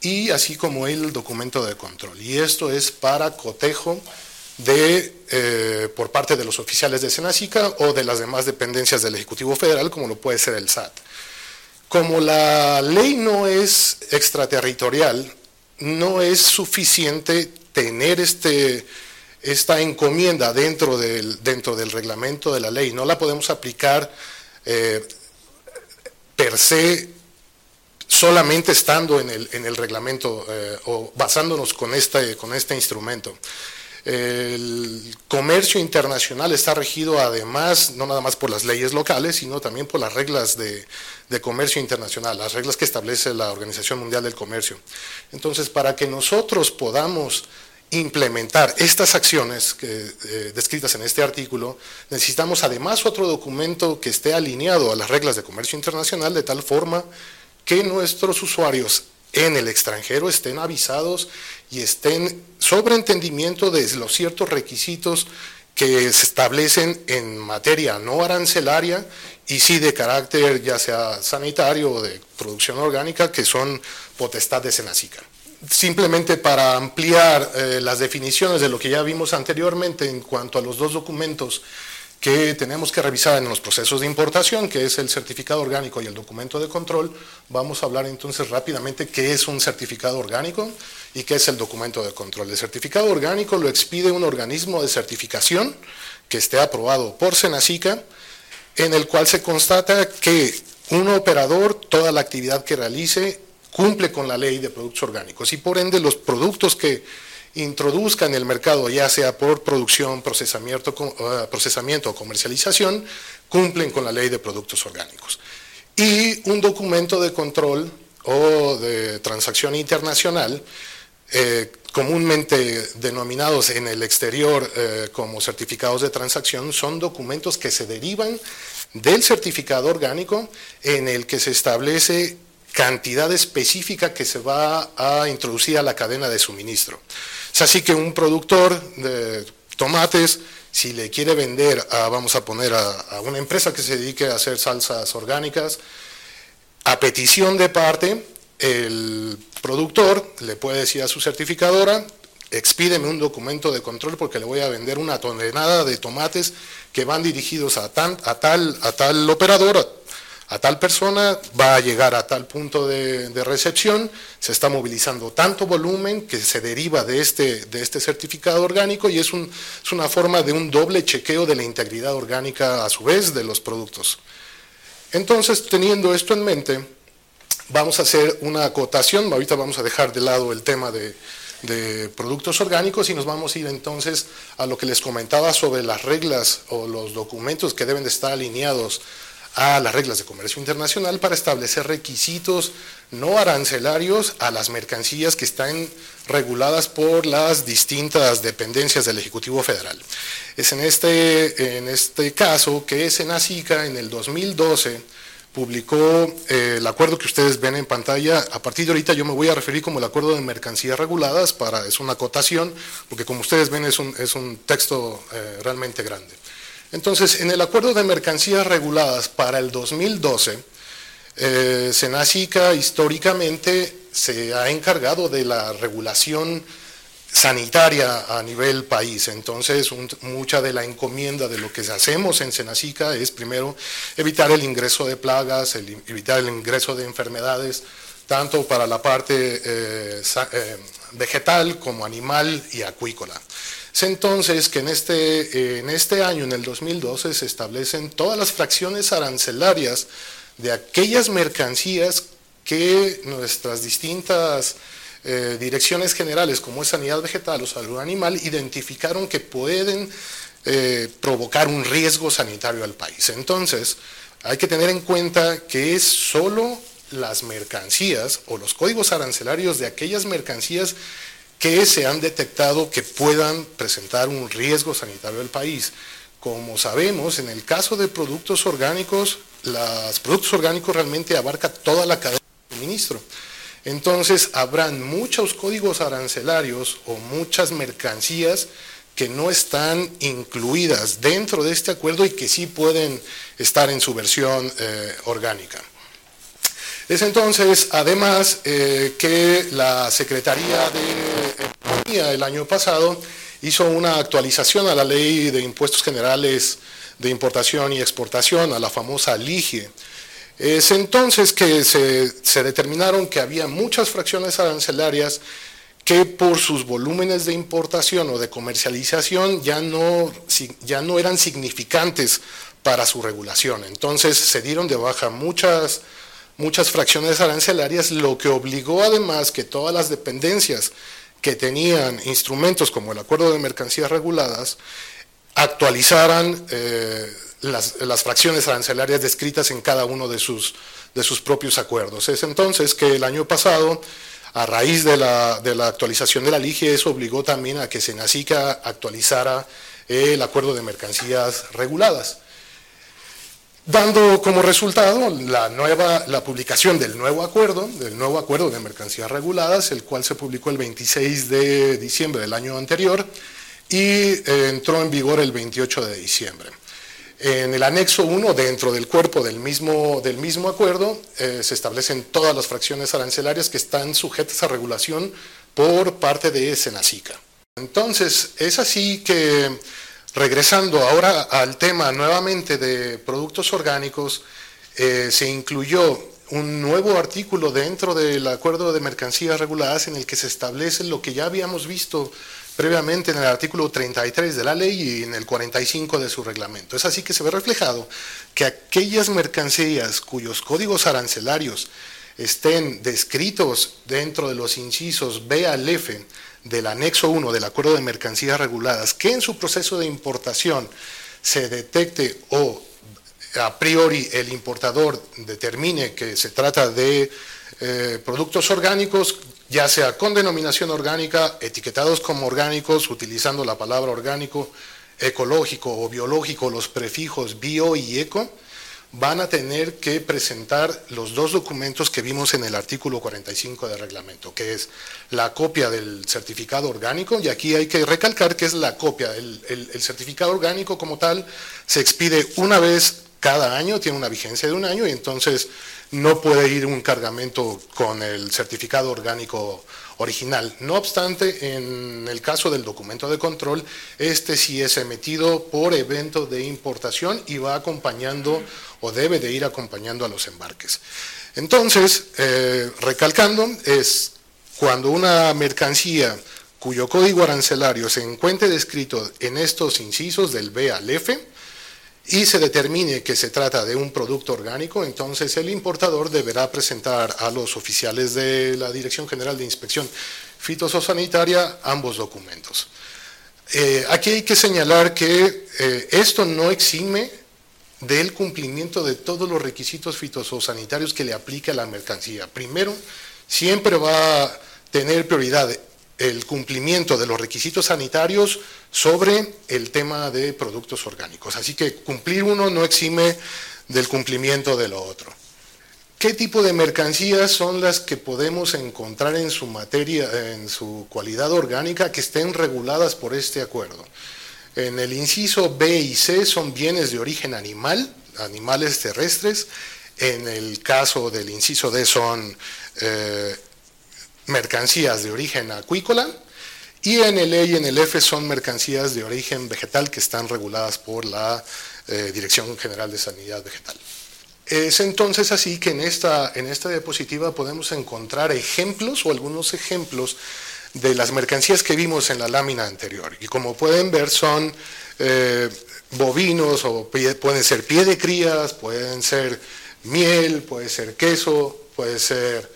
y así como el documento de control. Y esto es para cotejo de, eh, por parte de los oficiales de Senacica o de las demás dependencias del Ejecutivo Federal, como lo puede ser el SAT. Como la ley no es extraterritorial, no es suficiente tener este, esta encomienda dentro del, dentro del reglamento de la ley, no la podemos aplicar eh, per se solamente estando en el, en el reglamento eh, o basándonos con este, con este instrumento. El comercio internacional está regido además, no nada más por las leyes locales, sino también por las reglas de, comercio internacional, las reglas que establece la Organización Mundial del Comercio. Entonces, para que nosotros podamos implementar estas acciones eh, descritas en este artículo, necesitamos además otro documento que esté alineado a las reglas de comercio internacional de tal forma que nuestros usuarios en el extranjero estén avisados y estén sobre entendimiento de los ciertos requisitos que se establecen en materia no arancelaria y sí de carácter ya sea sanitario o de producción orgánica que son potestad de Senacica. Simplemente para ampliar eh, las definiciones de lo que ya vimos anteriormente en cuanto a los dos documentos que tenemos que revisar en los procesos de importación, que es el certificado orgánico y el documento de control. Vamos a hablar entonces rápidamente qué es un certificado orgánico y qué es el documento de control. El certificado orgánico lo expide un organismo de certificación que esté aprobado por Senacica, en el cual se constata que un operador, toda la actividad que realice, cumple con la ley de productos orgánicos y por ende los productos que introduzca en el mercado, ya sea por producción, procesamiento, eh, procesamiento o comercialización, cumplen con la ley de productos orgánicos. Y un documento de control o de transacción internacional, eh, comúnmente denominados en el exterior eh, como certificados de transacción, son documentos que se derivan del certificado orgánico en el que se establece cantidad específica que se va a introducir a la cadena de suministro. Es así que un productor de tomates, si le quiere vender a, vamos a poner a, una empresa que se dedique a hacer salsas orgánicas, a petición de parte, el productor le puede decir a su certificadora, expídeme un documento de control porque le voy a vender una tonelada de tomates que van dirigidos a, a, tal, a tal operador, a, tal persona, va a llegar a tal punto de, recepción, se está movilizando tanto volumen que se deriva de este, de este certificado orgánico y es, un, es una forma de un doble chequeo de la integridad orgánica a su vez de los productos. Entonces, teniendo esto en mente, vamos a hacer una acotación, ahorita vamos a dejar de lado el tema de, de productos orgánicos y nos vamos a ir entonces a lo que les comentaba sobre las reglas o los documentos que deben de estar alineados a las reglas de comercio internacional para establecer requisitos no arancelarios a las mercancías que están reguladas por las distintas dependencias del Ejecutivo Federal. Es en este, en este caso que Senacica en el 2012 publicó eh, el acuerdo que ustedes ven en pantalla. A partir de ahorita yo me voy a referir como el acuerdo de mercancías reguladas, para, es una acotación, porque como ustedes ven es un, es un texto eh, realmente grande. Entonces, en el acuerdo de mercancías reguladas para el 2012, eh, Senacica históricamente se ha encargado de la regulación sanitaria a nivel país. Entonces, mucha de la encomienda de lo que hacemos en Senacica es primero evitar el ingreso de plagas, evitar el ingreso de enfermedades, tanto para la parte eh, eh, vegetal como animal y acuícola. Es entonces que en este, en este año, en el 2012, se establecen todas las fracciones arancelarias de aquellas mercancías que nuestras distintas eh, direcciones generales como es sanidad vegetal o salud animal identificaron que pueden eh, provocar un riesgo sanitario al país. Entonces, hay que tener en cuenta que es solo las mercancías o los códigos arancelarios de aquellas mercancías que se han detectado que puedan presentar un riesgo sanitario al país. Como sabemos, en el caso de productos orgánicos, los productos orgánicos realmente abarca toda la cadena de suministro. Entonces habrán muchos códigos arancelarios o muchas mercancías que no están incluidas dentro de este acuerdo y que sí pueden estar en su versión eh, orgánica. Es entonces, además, eh, que la Secretaría de Economía el año pasado hizo una actualización a la Ley de Impuestos Generales de Importación y Exportación, a la famosa LIGIE, es entonces que se, determinaron que había muchas fracciones arancelarias que por sus volúmenes de importación o de comercialización ya no, ya no eran significantes para su regulación. Entonces se dieron de baja muchas, muchas fracciones arancelarias, lo que obligó además que todas las dependencias que tenían instrumentos como el Acuerdo de Mercancías Reguladas actualizaran eh, las, fracciones arancelarias descritas en cada uno de sus, de sus propios acuerdos. Es entonces que el año pasado, a raíz de la, actualización de la LIGE, eso obligó también a que Senacica actualizara el acuerdo de mercancías reguladas dando como resultado la, nueva, la publicación del nuevo acuerdo, del nuevo acuerdo de mercancías reguladas, el cual se publicó el 26 de diciembre del año anterior y eh, entró en vigor el 28 de diciembre. En el anexo 1, dentro del cuerpo del mismo, del mismo acuerdo, eh, se establecen todas las fracciones arancelarias que están sujetas a regulación por parte de Senacica. Entonces, es así que, regresando ahora al tema nuevamente de productos orgánicos, eh, se incluyó un nuevo artículo dentro del acuerdo de mercancías reguladas en el que se establece lo que ya habíamos visto previamente en el artículo 33 de la ley y en el 45 de su reglamento. Es así que se ve reflejado que aquellas mercancías cuyos códigos arancelarios estén descritos dentro de los incisos B al F del anexo 1 del acuerdo de mercancías reguladas, que en su proceso de importación se detecte o a priori el importador determine que se trata de eh, productos orgánicos ya sea con denominación orgánica, etiquetados como orgánicos, utilizando la palabra orgánico, ecológico o biológico, los prefijos bio y eco, van a tener que presentar los dos documentos que vimos en el artículo 45 del reglamento, que es la copia del certificado orgánico, y aquí hay que recalcar que es la copia, el, certificado orgánico como tal se expide una vez cada año, tiene una vigencia de un año, y entonces no puede ir un cargamento con el certificado orgánico original. No obstante, en el caso del documento de control, este sí es emitido por evento de importación y va acompañando o debe de ir acompañando a los embarques. Entonces, eh, recalcando, es cuando una mercancía cuyo código arancelario se encuentre descrito en estos incisos del B al F, y se determine que se trata de un producto orgánico, entonces el importador deberá presentar a los oficiales de la Dirección General de Inspección Fitosanitaria ambos documentos. Eh, aquí hay que señalar que eh, esto no exime del cumplimiento de todos los requisitos fitosanitarios que le aplica la mercancía. Primero, siempre va a tener prioridad el cumplimiento de los requisitos sanitarios sobre el tema de productos orgánicos. Así que cumplir uno no exime del cumplimiento de lo otro. ¿Qué tipo de mercancías son las que podemos encontrar en su materia, en su cualidad orgánica, que estén reguladas por este acuerdo? En el inciso B y C son bienes de origen animal, animales terrestres. En el caso del inciso D son eh, mercancías de origen acuícola y en el E y en el F son mercancías de origen vegetal que están reguladas por la eh, Dirección General de Sanidad Vegetal. Es entonces así que en esta, en esta diapositiva podemos encontrar ejemplos o algunos ejemplos de las mercancías que vimos en la lámina anterior. Y como pueden ver son eh, bovinos o pueden ser pie de crías, pueden ser miel, puede ser queso, puede ser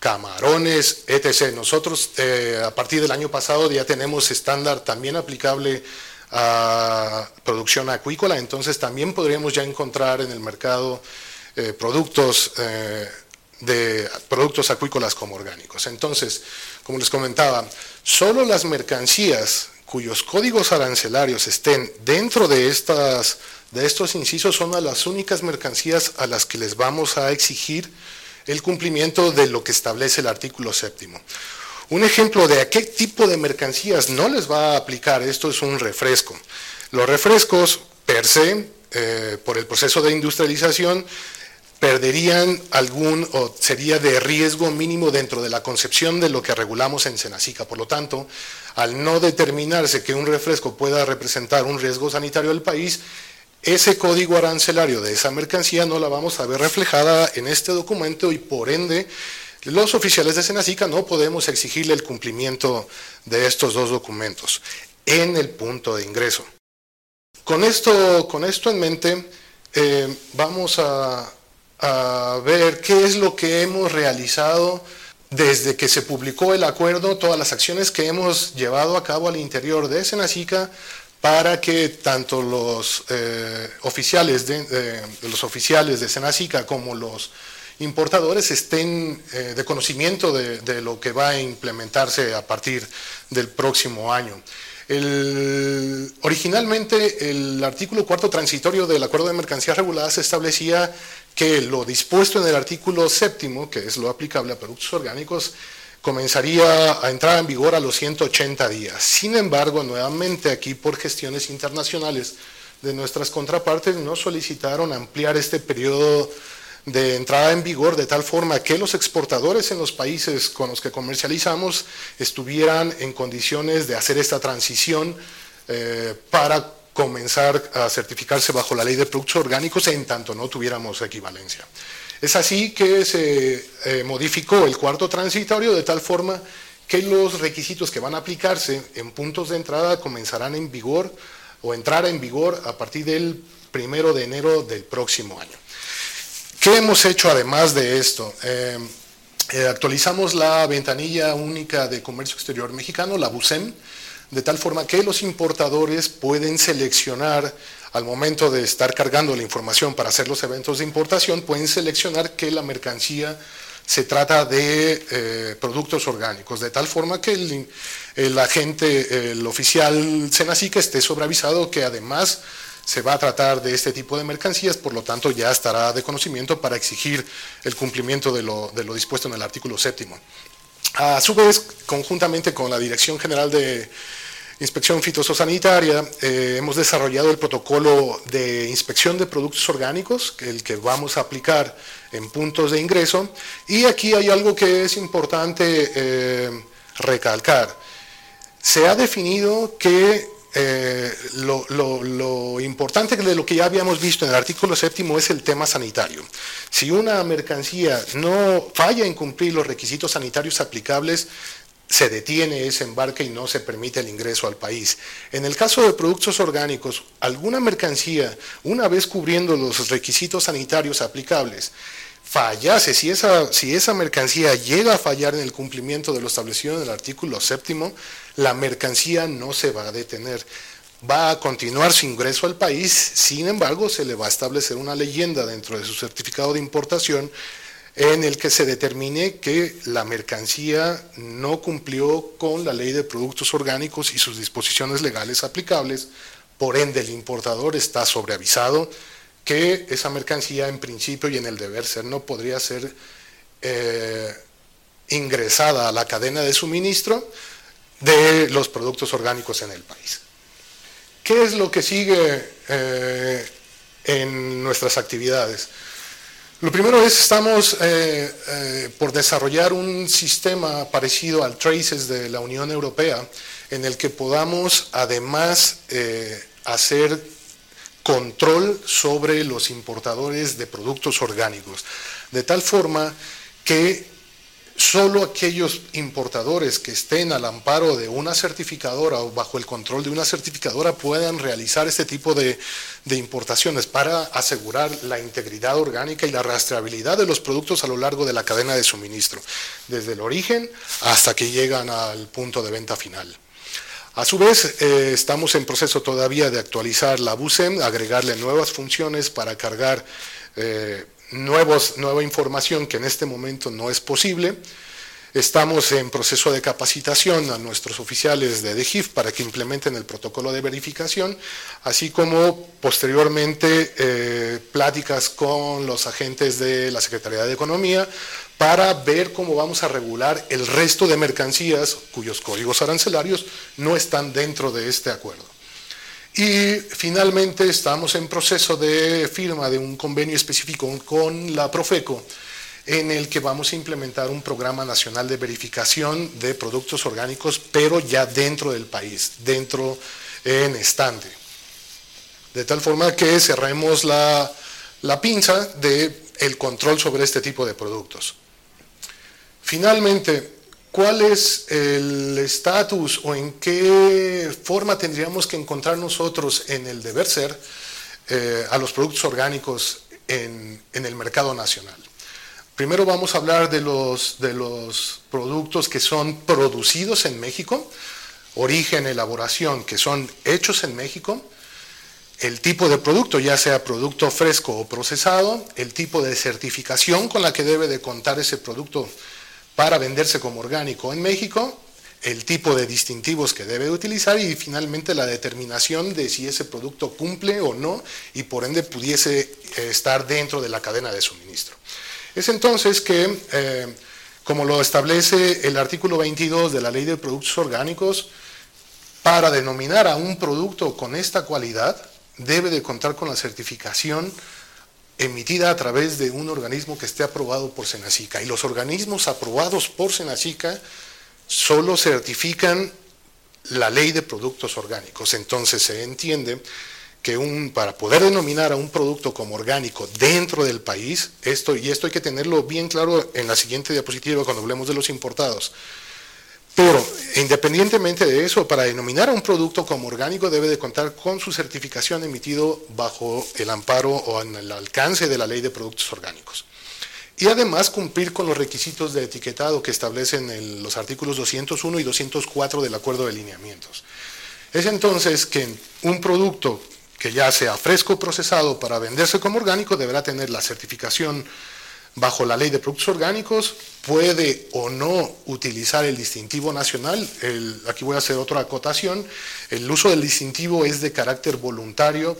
camarones, etc. Nosotros eh, a partir del año pasado ya tenemos estándar también aplicable a producción acuícola, entonces también podríamos ya encontrar en el mercado eh, productos, de, productos acuícolas como orgánicos. Entonces, como les comentaba, solo las mercancías cuyos códigos arancelarios estén dentro de, estas, de estos incisos son las únicas mercancías a las que les vamos a exigir el cumplimiento de lo que establece el artículo séptimo. Un ejemplo de a qué tipo de mercancías no les va a aplicar esto es un refresco. Los refrescos, per se, eh, por el proceso de industrialización, perderían algún o sería de riesgo mínimo dentro de la concepción de lo que regulamos en Senacica. Por lo tanto, al no determinarse que un refresco pueda representar un riesgo sanitario al país, ese código arancelario de esa mercancía no la vamos a ver reflejada en este documento y por ende los oficiales de Senacica no podemos exigirle el cumplimiento de estos dos documentos en el punto de ingreso. Con esto, con esto en mente, eh, vamos a, a ver qué es lo que hemos realizado desde que se publicó el acuerdo, todas las acciones que hemos llevado a cabo al interior de Senacica para que tanto los eh, oficiales de, los oficiales de Senacica como los importadores estén eh, de conocimiento de, lo que va a implementarse a partir del próximo año. Originalmente el artículo cuarto transitorio del Acuerdo de Mercancías Reguladas establecía que lo dispuesto en el artículo séptimo, que es lo aplicable a productos orgánicos, comenzaría a entrar en vigor a los 180 días. Sin embargo, nuevamente aquí por gestiones internacionales de nuestras contrapartes nos solicitaron ampliar este periodo de entrada en vigor de tal forma que los exportadores en los países con los que comercializamos estuvieran en condiciones de hacer esta transición eh, para comenzar a certificarse bajo la ley de productos orgánicos en tanto no tuviéramos equivalencia. Es así que se eh, modificó el cuarto transitorio de tal forma que los requisitos que van a aplicarse en puntos de entrada comenzarán en vigor o entrar en vigor a partir del primero de enero del próximo año. ¿Qué hemos hecho además de esto? Eh, eh, actualizamos la ventanilla única de comercio exterior mexicano, la BUSEM, de tal forma que los importadores pueden seleccionar al momento de estar cargando la información para hacer los eventos de importación, pueden seleccionar que la mercancía se trata de eh, productos orgánicos, de tal forma que el, agente, el oficial Senacica esté sobreavisado que además se va a tratar de este tipo de mercancías, por lo tanto ya estará de conocimiento para exigir el cumplimiento de lo, dispuesto en el artículo séptimo. A su vez, conjuntamente con la Dirección General de Inspección Fitosanitaria, eh, hemos desarrollado el protocolo de inspección de productos orgánicos, el que vamos a aplicar en puntos de ingreso. Y aquí hay algo que es importante eh, recalcar. Se ha definido que eh, lo, importante de lo que ya habíamos visto en el artículo séptimo es el tema sanitario. Si una mercancía no falla en cumplir los requisitos sanitarios aplicables, se detiene ese embarque y no se permite el ingreso al país. En el caso de productos orgánicos, alguna mercancía, una vez cubriendo los requisitos sanitarios aplicables, fallase, si esa, si esa mercancía llega a fallar en el cumplimiento de lo establecido en el artículo séptimo, la mercancía no se va a detener. Va a continuar su ingreso al país, sin embargo, se le va a establecer una leyenda dentro de su certificado de importación en el que se determine que la mercancía no cumplió con la ley de productos orgánicos y sus disposiciones legales aplicables, por ende el importador está sobreavisado que esa mercancía en principio y en el deber ser no podría ser eh, ingresada a la cadena de suministro de los productos orgánicos en el país. ¿Qué es lo que sigue eh, en nuestras actividades? Lo primero es, estamos eh, por desarrollar un sistema parecido al Traces de la Unión Europea, en el que podamos además hacer control sobre los importadores de productos orgánicos, de tal forma que solo aquellos importadores que estén al amparo de una certificadora o bajo el control de una certificadora puedan realizar este tipo de, importaciones para asegurar la integridad orgánica y la rastreabilidad de los productos a lo largo de la cadena de suministro, desde el origen hasta que llegan al punto de venta final. A su vez, eh, estamos en proceso todavía de actualizar la BUSEM, agregarle nuevas funciones para cargar eh, nueva información que en este momento no es posible. Estamos en proceso de capacitación a nuestros oficiales de DGIF para que implementen el protocolo de verificación, así como posteriormente eh, pláticas con los agentes de la Secretaría de Economía para ver cómo vamos a regular el resto de mercancías cuyos códigos arancelarios no están dentro de este acuerdo. Y finalmente estamos en proceso de firma de un convenio específico con la Profeco en el que vamos a implementar un programa nacional de verificación de productos orgánicos, pero ya dentro del país, dentro en estante. De tal forma que cerremos la, la pinza del el control sobre este tipo de productos. Finalmente, ¿cuál es el estatus o en qué forma tendríamos que encontrar nosotros en el deber ser eh, a los productos orgánicos en, el mercado nacional? Primero vamos a hablar de los, de los productos que son producidos en México, origen, elaboración, que son hechos en México, el tipo de producto, ya sea producto fresco o procesado, el tipo de certificación con la que debe de contar ese producto para venderse como orgánico en México, el tipo de distintivos que debe utilizar y finalmente la determinación de si ese producto cumple o no y por ende pudiese eh, estar dentro de la cadena de suministro. Es entonces que, eh, como lo establece el artículo 22 de la Ley de Productos Orgánicos, para denominar a un producto con esta cualidad debe de contar con la certificación emitida a través de un organismo que esté aprobado por Senacica. Y los organismos aprobados por Senacica solo certifican la ley de productos orgánicos. Entonces se entiende que para poder denominar a un producto como orgánico dentro del país, esto, y esto hay que tenerlo bien claro en la siguiente diapositiva cuando hablemos de los importados, pero independientemente de eso, para denominar a un producto como orgánico debe de contar con su certificación emitido bajo el amparo o en el alcance de la ley de productos orgánicos. Y además cumplir con los requisitos de etiquetado que establecen los artículos 201 y 204 del Acuerdo de Lineamientos. Es entonces que un producto que ya sea fresco o procesado para venderse como orgánico deberá tener la certificación bajo la ley de productos orgánicos, puede o no utilizar el distintivo nacional. aquí voy a hacer otra acotación. El uso del distintivo es de carácter voluntario,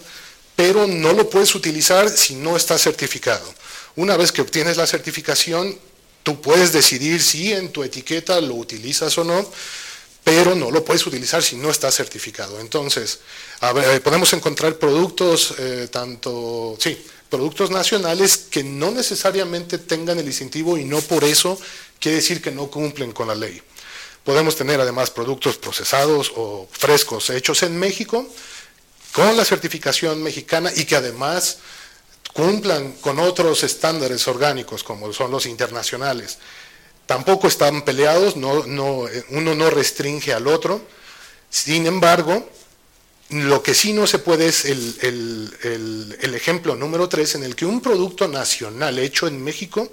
pero no lo puedes utilizar si no está certificado. Una vez que obtienes la certificación, tú puedes decidir si en tu etiqueta lo utilizas o no, pero no lo puedes utilizar si no está certificado. Entonces, podemos encontrar productos eh, tanto, sí, productos nacionales que no necesariamente tengan el distintivo y no por eso quiere decir que no cumplen con la ley. Podemos tener además productos procesados o frescos hechos en México con la certificación mexicana y que además cumplan con otros estándares orgánicos como son los internacionales. Tampoco están peleados, no, no, uno no restringe al otro. Sin embargo, lo que sí no se puede es el, el, ejemplo número tres en el que un producto nacional hecho en México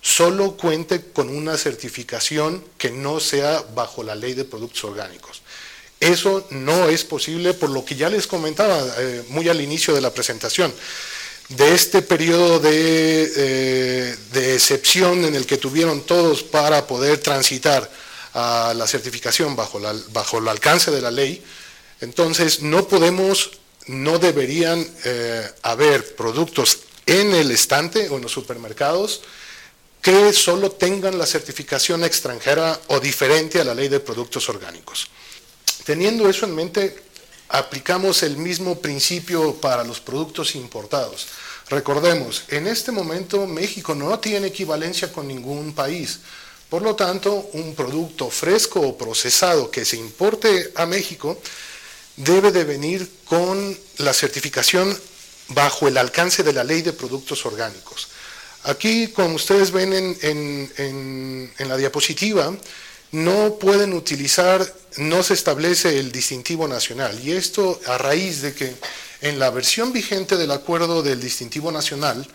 solo cuente con una certificación que no sea bajo la ley de productos orgánicos. Eso no es posible por lo que ya les comentaba eh, muy al inicio de la presentación. De este periodo eh, de, excepción en el que tuvieron todos para poder transitar a la certificación bajo, bajo el alcance de la ley, entonces no podemos, no deberían eh, haber productos en el estante o en los supermercados que solo tengan la certificación extranjera o diferente a la ley de productos orgánicos. Teniendo eso en mente, aplicamos el mismo principio para los productos importados. Recordemos, en este momento México no tiene equivalencia con ningún país. Por lo tanto, un producto fresco o procesado que se importe a México debe de venir con la certificación bajo el alcance de la ley de productos orgánicos. Aquí, como ustedes ven en, la diapositiva, no pueden utilizar, no se establece el distintivo nacional. Y esto a raíz de que en la versión vigente del acuerdo del distintivo nacional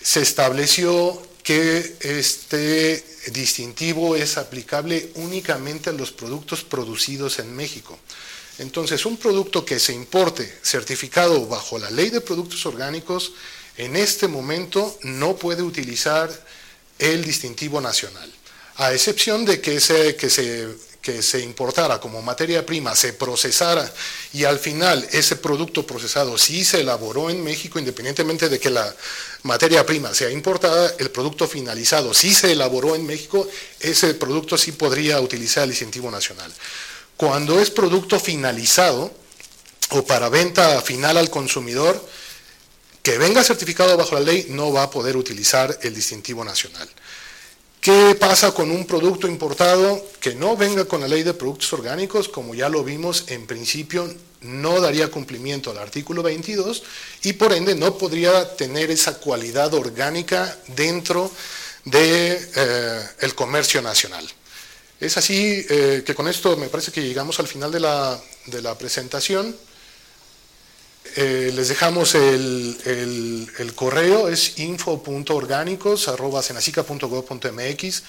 se estableció que este distintivo es aplicable únicamente a los productos producidos en México. Entonces, un producto que se importe certificado bajo la ley de productos orgánicos en este momento no puede utilizar el distintivo nacional, a excepción de que se, que se, que se importara como materia prima, se procesara y al final ese producto procesado sí se elaboró en México, independientemente de que la materia prima sea importada, el producto finalizado sí se elaboró en México, ese producto sí podría utilizar el distintivo nacional. Cuando es producto finalizado o para venta final al consumidor, que venga certificado bajo la ley no va a poder utilizar el distintivo nacional. ¿Qué pasa con un producto importado que no venga con la ley de productos orgánicos? Como ya lo vimos, en principio no daría cumplimiento al artículo 22 y por ende no podría tener esa cualidad orgánica dentro del de, eh, comercio nacional. Es así eh, que con esto me parece que llegamos al final de la, presentación. Eh, les dejamos el, correo, es info.orgánicos.gov.mx.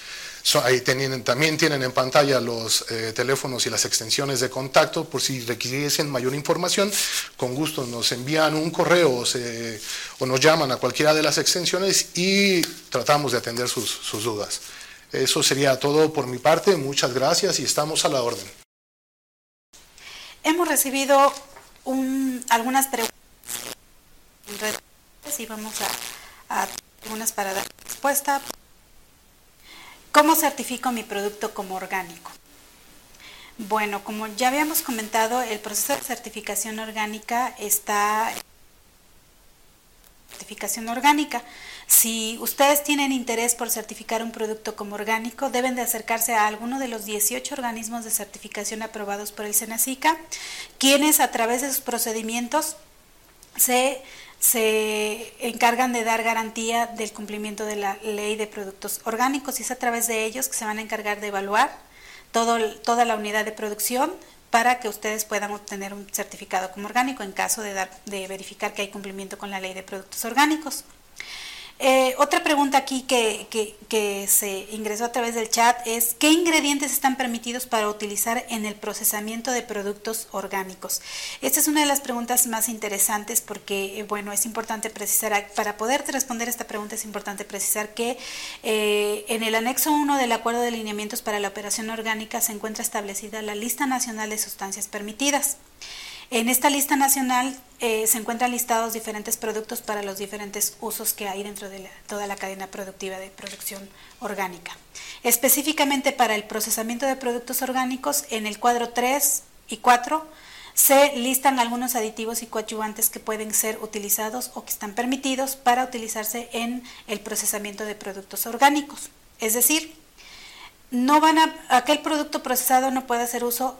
ahí también tienen en pantalla los eh, teléfonos y las extensiones de contacto por si requiriesen mayor información. Con gusto nos envían un correo o, nos llaman a cualquiera de las extensiones y tratamos de atender sus dudas. Eso sería todo por mi parte. Muchas gracias y estamos a la orden. Hemos recibido algunas preguntas y vamos a, a algunas para dar respuesta. ¿Cómo certifico mi producto como orgánico? Bueno, como ya habíamos comentado, el proceso de certificación orgánica está certificación orgánica. Si ustedes tienen interés por certificar un producto como orgánico, deben de acercarse a alguno de los 18 organismos de certificación aprobados por el SENACICA, quienes a través de sus procedimientos se, se encargan de dar garantía del cumplimiento de la ley de productos orgánicos y es a través de ellos que se van a encargar de evaluar todo, toda la unidad de producción, para que ustedes puedan obtener un certificado como orgánico en caso de, dar, de verificar que hay cumplimiento con la ley de productos orgánicos. Eh, otra pregunta aquí que, que, se ingresó a través del chat es ¿qué ingredientes están permitidos para utilizar en el procesamiento de productos orgánicos? Esta es una de las preguntas más interesantes porque, eh, bueno, es importante precisar, para poder responder esta pregunta es importante precisar que eh, en el anexo 1 del Acuerdo de Lineamientos para la Operación Orgánica se encuentra establecida la lista nacional de sustancias permitidas. En esta lista nacional eh, se encuentran listados diferentes productos para los diferentes usos que hay dentro de toda la cadena productiva de producción orgánica. Específicamente para el procesamiento de productos orgánicos, en el cuadro 3 y 4 se listan algunos aditivos y coadyuvantes que pueden ser utilizados o que están permitidos para utilizarse en el procesamiento de productos orgánicos. Es decir, no van a, aquel producto procesado no puede hacer uso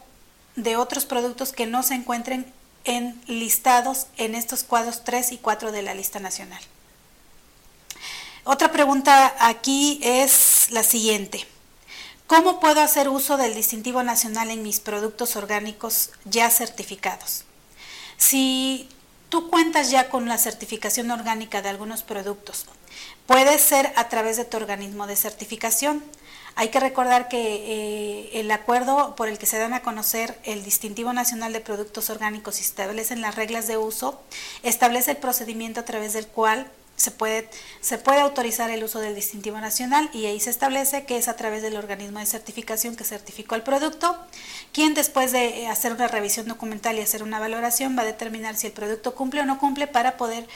de otros productos que no se encuentren en listados en estos cuadros 3 y 4 de la lista nacional. Otra pregunta aquí es la siguiente. ¿Cómo puedo hacer uso del distintivo nacional en mis productos orgánicos ya certificados? Si tú cuentas ya con la certificación orgánica de algunos productos, puede ser a través de tu organismo de certificación. Hay que recordar que eh, el acuerdo por el que se dan a conocer el distintivo nacional de productos orgánicos y establecen las reglas de uso, establece el procedimiento a través del cual se puede, se puede autorizar el uso del distintivo nacional y ahí se establece que es a través del organismo de certificación que certificó el producto, quien después de eh, hacer una revisión documental y hacer una valoración va a determinar si el producto cumple o no cumple para poder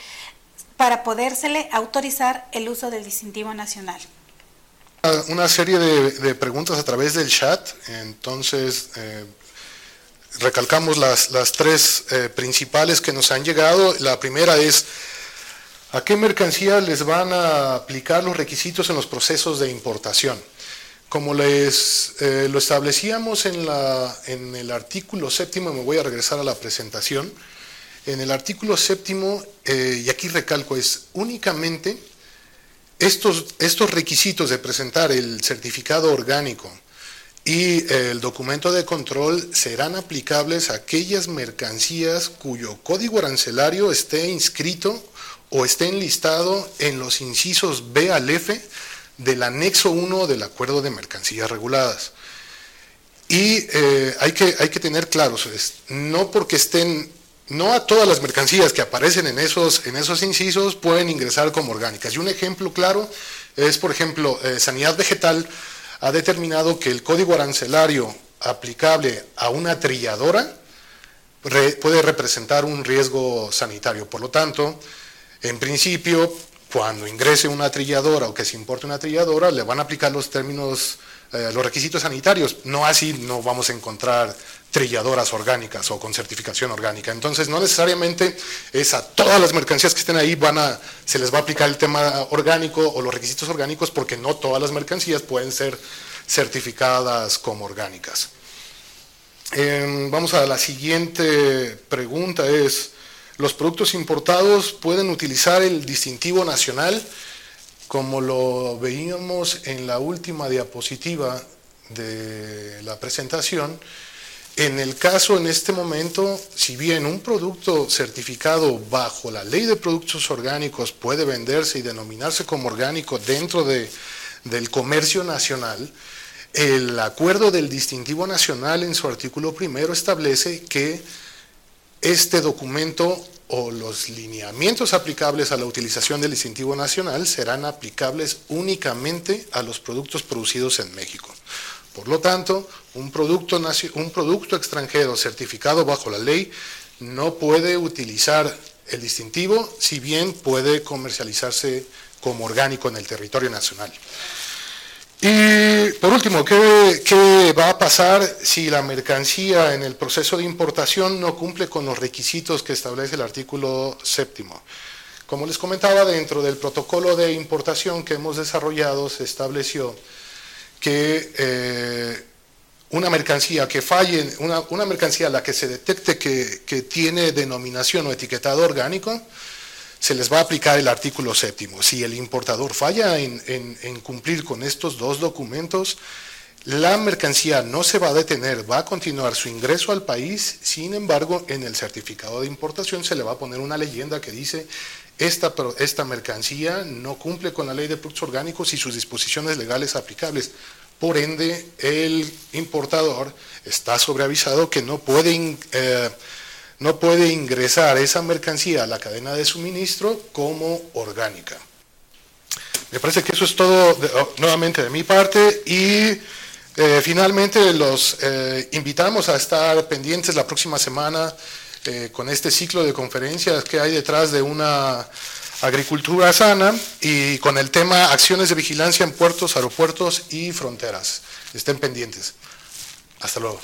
para podérsele autorizar el uso del distintivo nacional. Una serie de, preguntas a través del chat, entonces eh, recalcamos las, tres eh, principales que nos han llegado. La primera es ¿A qué mercancía les van a aplicar los requisitos en los procesos de importación? Como les eh, lo establecíamos en, la, en el artículo séptimo, me voy a regresar a la presentación, en el artículo séptimo, y aquí recalco, es únicamente estos, requisitos de presentar el certificado orgánico y el documento de control serán aplicables a aquellas mercancías cuyo código arancelario esté inscrito o esté enlistado en los incisos B al F del anexo 1 del acuerdo de mercancías reguladas. Y eh, hay, que, hay que tener claro, no porque estén, no a todas las mercancías que aparecen en esos, incisos pueden ingresar como orgánicas. Y un ejemplo claro es, por ejemplo, eh, Sanidad Vegetal ha determinado que el código arancelario aplicable a una trilladora puede representar un riesgo sanitario. Por lo tanto, en principio, cuando ingrese una trilladora o que se importe una trilladora, le van a aplicar los términos, eh, los requisitos sanitarios. No así no vamos a encontrar trilladoras orgánicas o con certificación orgánica. Entonces, no necesariamente es a todas las mercancías que estén ahí van a, se les va a aplicar el tema orgánico o los requisitos orgánicos porque no todas las mercancías pueden ser certificadas como orgánicas. Em, vamos a la siguiente pregunta es, los productos importados pueden utilizar el distintivo nacional, como lo veíamos en la última diapositiva de la presentación. En el caso, en este momento, si bien un producto certificado bajo la ley de productos orgánicos puede venderse y denominarse como orgánico dentro de, del comercio nacional, el acuerdo del distintivo nacional en su artículo primero establece que este documento o los lineamientos aplicables a la utilización del distintivo nacional serán aplicables únicamente a los productos producidos en México. Por lo tanto, un producto, extranjero certificado bajo la ley no puede utilizar el distintivo, si bien puede comercializarse como orgánico en el territorio nacional. Y por último, ¿qué, va a pasar si la mercancía en el proceso de importación no cumple con los requisitos que establece el artículo séptimo? Como les comentaba, dentro del protocolo de importación que hemos desarrollado se estableció que eh, una mercancía que falle, una, mercancía a la que se detecte que, que tiene denominación o etiquetado orgánico, se les va a aplicar el artículo séptimo. Si el importador falla en, cumplir con estos dos documentos, la mercancía no se va a detener, va a continuar su ingreso al país, sin embargo, en el certificado de importación se le va a poner una leyenda que dice esta, mercancía no cumple con la ley de productos orgánicos y sus disposiciones legales aplicables. Por ende, el importador está sobreavisado que no puede eh, ingresar esa mercancía a la cadena de suministro como orgánica. Me parece que eso es todo oh, nuevamente de mi parte y eh, finalmente los eh, invitamos a estar pendientes la próxima semana eh, con este ciclo de conferencias que hay detrás de una agricultura sana y con el tema acciones de vigilancia en puertos, aeropuertos y fronteras. Estén pendientes. Hasta luego.